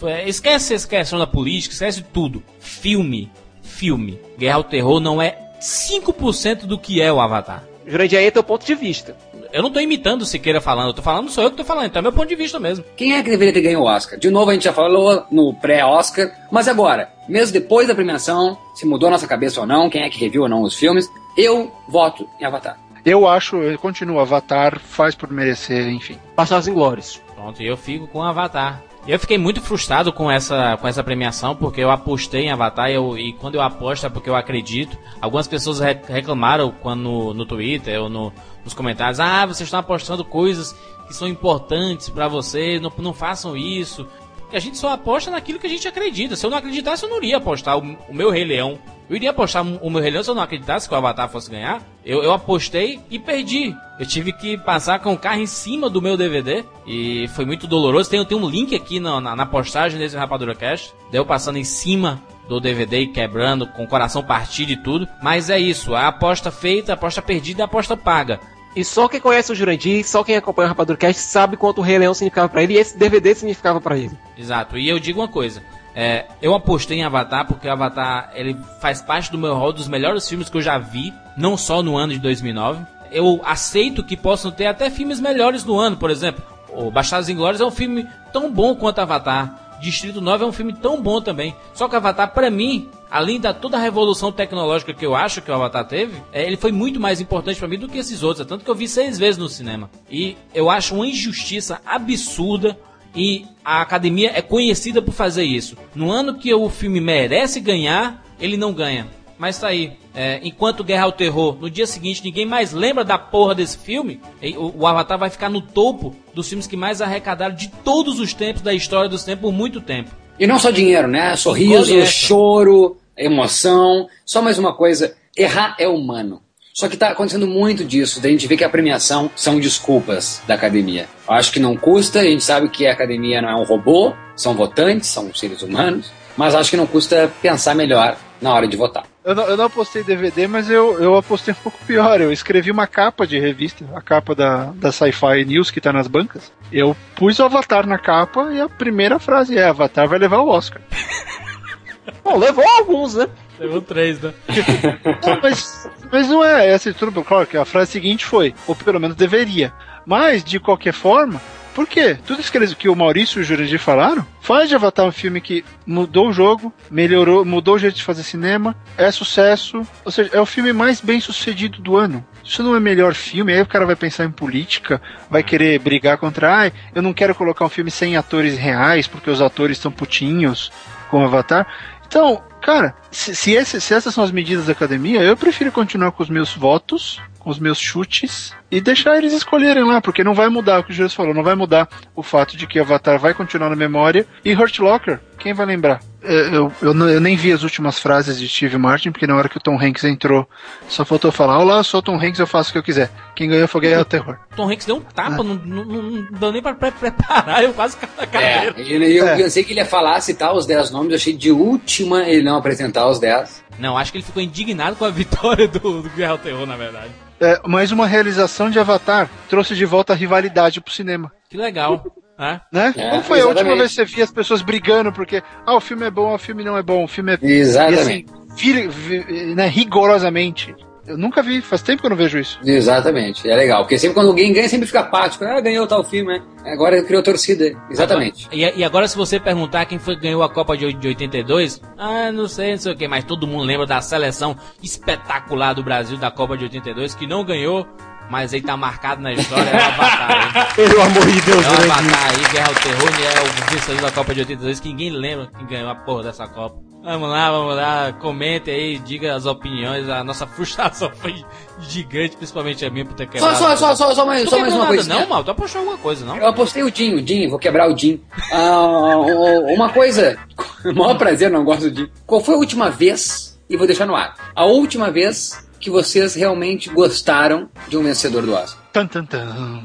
S3: é, esquece essa questão da política, esquece tudo. Filme, filme. Guerra ao Terror não é 5% do que é o Avatar.
S5: Jurandir, aí é teu ponto de vista.
S3: Eu não tô imitando o Siqueira falando, eu tô falando, sou eu que tô falando, então é meu ponto de vista mesmo.
S4: Quem é que deveria ter ganho o Oscar? De novo, a gente já falou no pré-Oscar, mas agora, mesmo depois da premiação, se mudou a nossa cabeça ou não, quem é que reviu ou não os filmes, eu voto em Avatar.
S6: Eu acho, eu continuo, Avatar faz por merecer, enfim.
S5: Bastardos Inglórios.
S3: Pronto, e eu fico com Avatar. Eu fiquei muito frustrado com essa, com essa premiação, porque eu apostei em Avatar e, eu- e quando eu aposto é porque eu acredito. Algumas pessoas re- reclamaram quando no Twitter ou no- nos comentários: Ah, vocês estão apostando coisas que são importantes pra vocês, não, não façam isso. A gente só aposta naquilo que a gente acredita. Se eu não acreditasse, eu não iria apostar o, o meu Rei Leão. Eu iria apostar o meu Rei Leão se eu não acreditasse que o Avatar fosse ganhar. Eu, eu apostei e perdi. Eu tive que passar com o carro em cima do meu DVD. E foi muito doloroso. Tem, tem um link aqui na, na, na postagem desse Rapadura Cast. Deu passando em cima do DVD quebrando, com o coração partido e tudo. Mas é isso. A aposta feita, a aposta perdida, a aposta paga.
S5: E só quem conhece o Jurandir, só quem acompanha o Rapadura Cast sabe quanto o Rei Leão significava pra ele e esse DVD significava pra ele.
S3: Exato. E eu digo uma coisa. é, eu apostei em Avatar porque o Avatar ele faz parte do meu rol dos melhores filmes que eu já vi, não só no ano de 2009. Eu aceito que possam ter até filmes melhores no ano, por exemplo. O Bastardos Inglórios é um filme tão bom quanto Avatar. Distrito 9 é um filme tão bom também. Só que Avatar, pra mim, além da toda a revolução tecnológica que eu acho que o Avatar teve, é, ele foi muito mais importante para mim do que esses outros. Tanto que eu vi seis vezes no cinema. E eu acho uma injustiça absurda e a academia é conhecida por fazer isso. No ano que o filme merece ganhar, ele não ganha. Mas tá aí. É, enquanto Guerra ao Terror, no dia seguinte ninguém mais lembra da porra desse filme, o, o, Avatar vai ficar no topo dos filmes que mais arrecadaram de todos os tempos da história dos tempos por muito tempo.
S4: E não só dinheiro, né? Sorriso, choro, emoção. Só mais uma coisa: errar é humano. Só que está acontecendo muito disso, da gente ver que a premiação são desculpas da academia. Eu acho que não custa, a gente sabe que a academia não é um robô, são votantes, são seres humanos, mas acho que não custa pensar melhor na hora de votar.
S6: Eu não, eu não apostei DVD, mas eu, eu apostei um pouco pior. Eu escrevi uma capa de revista, a capa da, da Sci-Fi News que tá nas bancas. Eu pus o Avatar na capa e a primeira frase é: Avatar vai levar o Oscar. [laughs]
S5: Bom, levou alguns, né?
S3: Levou três, né? [laughs]
S6: não, mas, mas não é essa tudo, claro que a frase seguinte foi, ou pelo menos deveria. Mas, de qualquer forma, por quê? Tudo isso que, eles, que o Maurício e o Jurandir falaram faz de Avatar um filme que mudou o jogo, melhorou, mudou o jeito de fazer cinema, é sucesso, ou seja, é o filme mais bem sucedido do ano. Isso não é melhor filme, aí o cara vai pensar em política, vai querer brigar contra, ai, eu não quero colocar um filme sem atores reais, porque os atores estão putinhos com Avatar. Então, cara, se, se, esse, se essas são as medidas da academia, eu prefiro continuar com os meus votos com os meus chutes e deixar eles escolherem lá, porque não vai mudar o que o Jesus falou, não vai mudar o fato de que Avatar vai continuar na memória e Hurt Locker, quem vai lembrar? É, eu, eu, eu, nem vi as últimas frases de Steve Martin, porque na hora que o Tom Hanks entrou, só faltou falar: Olá, eu sou o Tom Hanks, eu faço o que eu quiser. Quem ganhou foi Guerra o Terror.
S3: Tom Hanks deu um tapa, ah. não, não, não, deu nem pra preparar, [laughs] eu quase caí na
S4: cadeira. É, eu, eu é. pensei que ele ia falar, citar os 10 nomes, eu achei de última ele não apresentar os 10.
S3: Não, acho que ele ficou indignado com a [laughs] vitória do, do Guerra ao Terror, na verdade.
S6: É, mas uma realização de Avatar trouxe de volta a rivalidade pro cinema.
S3: Que legal. É?
S6: Né? É, Como foi exatamente. a última vez que você via as pessoas brigando porque ah, o filme é bom, o filme não é bom, o filme é.
S4: Exatamente.
S6: E assim, vir, né, rigorosamente. Eu nunca vi, faz tempo que eu não vejo isso.
S4: Exatamente, é legal. Porque sempre quando alguém ganha, sempre fica apático. Ah, ganhou tal filme, né? Agora criou torcida. Exatamente.
S3: Agora, e, e, agora, se você perguntar quem foi que ganhou a Copa de, de 82, ah, não sei, não sei o que, mas todo mundo lembra da seleção espetacular do Brasil da Copa de 82, que não ganhou, mas aí tá marcado na história, é o Avatar. [laughs]
S6: Pelo amor de Deus,
S3: É o Avatar aí, Guerra ao Terror, e é o vencedor da Copa de 82, que ninguém lembra quem ganhou a porra dessa Copa. Vamos lá, vamos lá, comente aí, diga as opiniões. A nossa [laughs] frustração foi gigante, principalmente a minha por ter quebrado.
S4: Só, só, só, só, mais, só mais uma coisa.
S3: Não, mal, tu apostou alguma coisa, não?
S4: Eu apostei o Dinho, Dinho, vou quebrar o Dinho. Uh, uma coisa, [laughs] maior prazer, não gosto do Dinho. Qual foi a última vez, e vou deixar no ar, a última vez que vocês realmente gostaram de um vencedor do Oscar?
S6: Tan, tan, tan.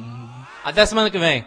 S3: Até semana que vem.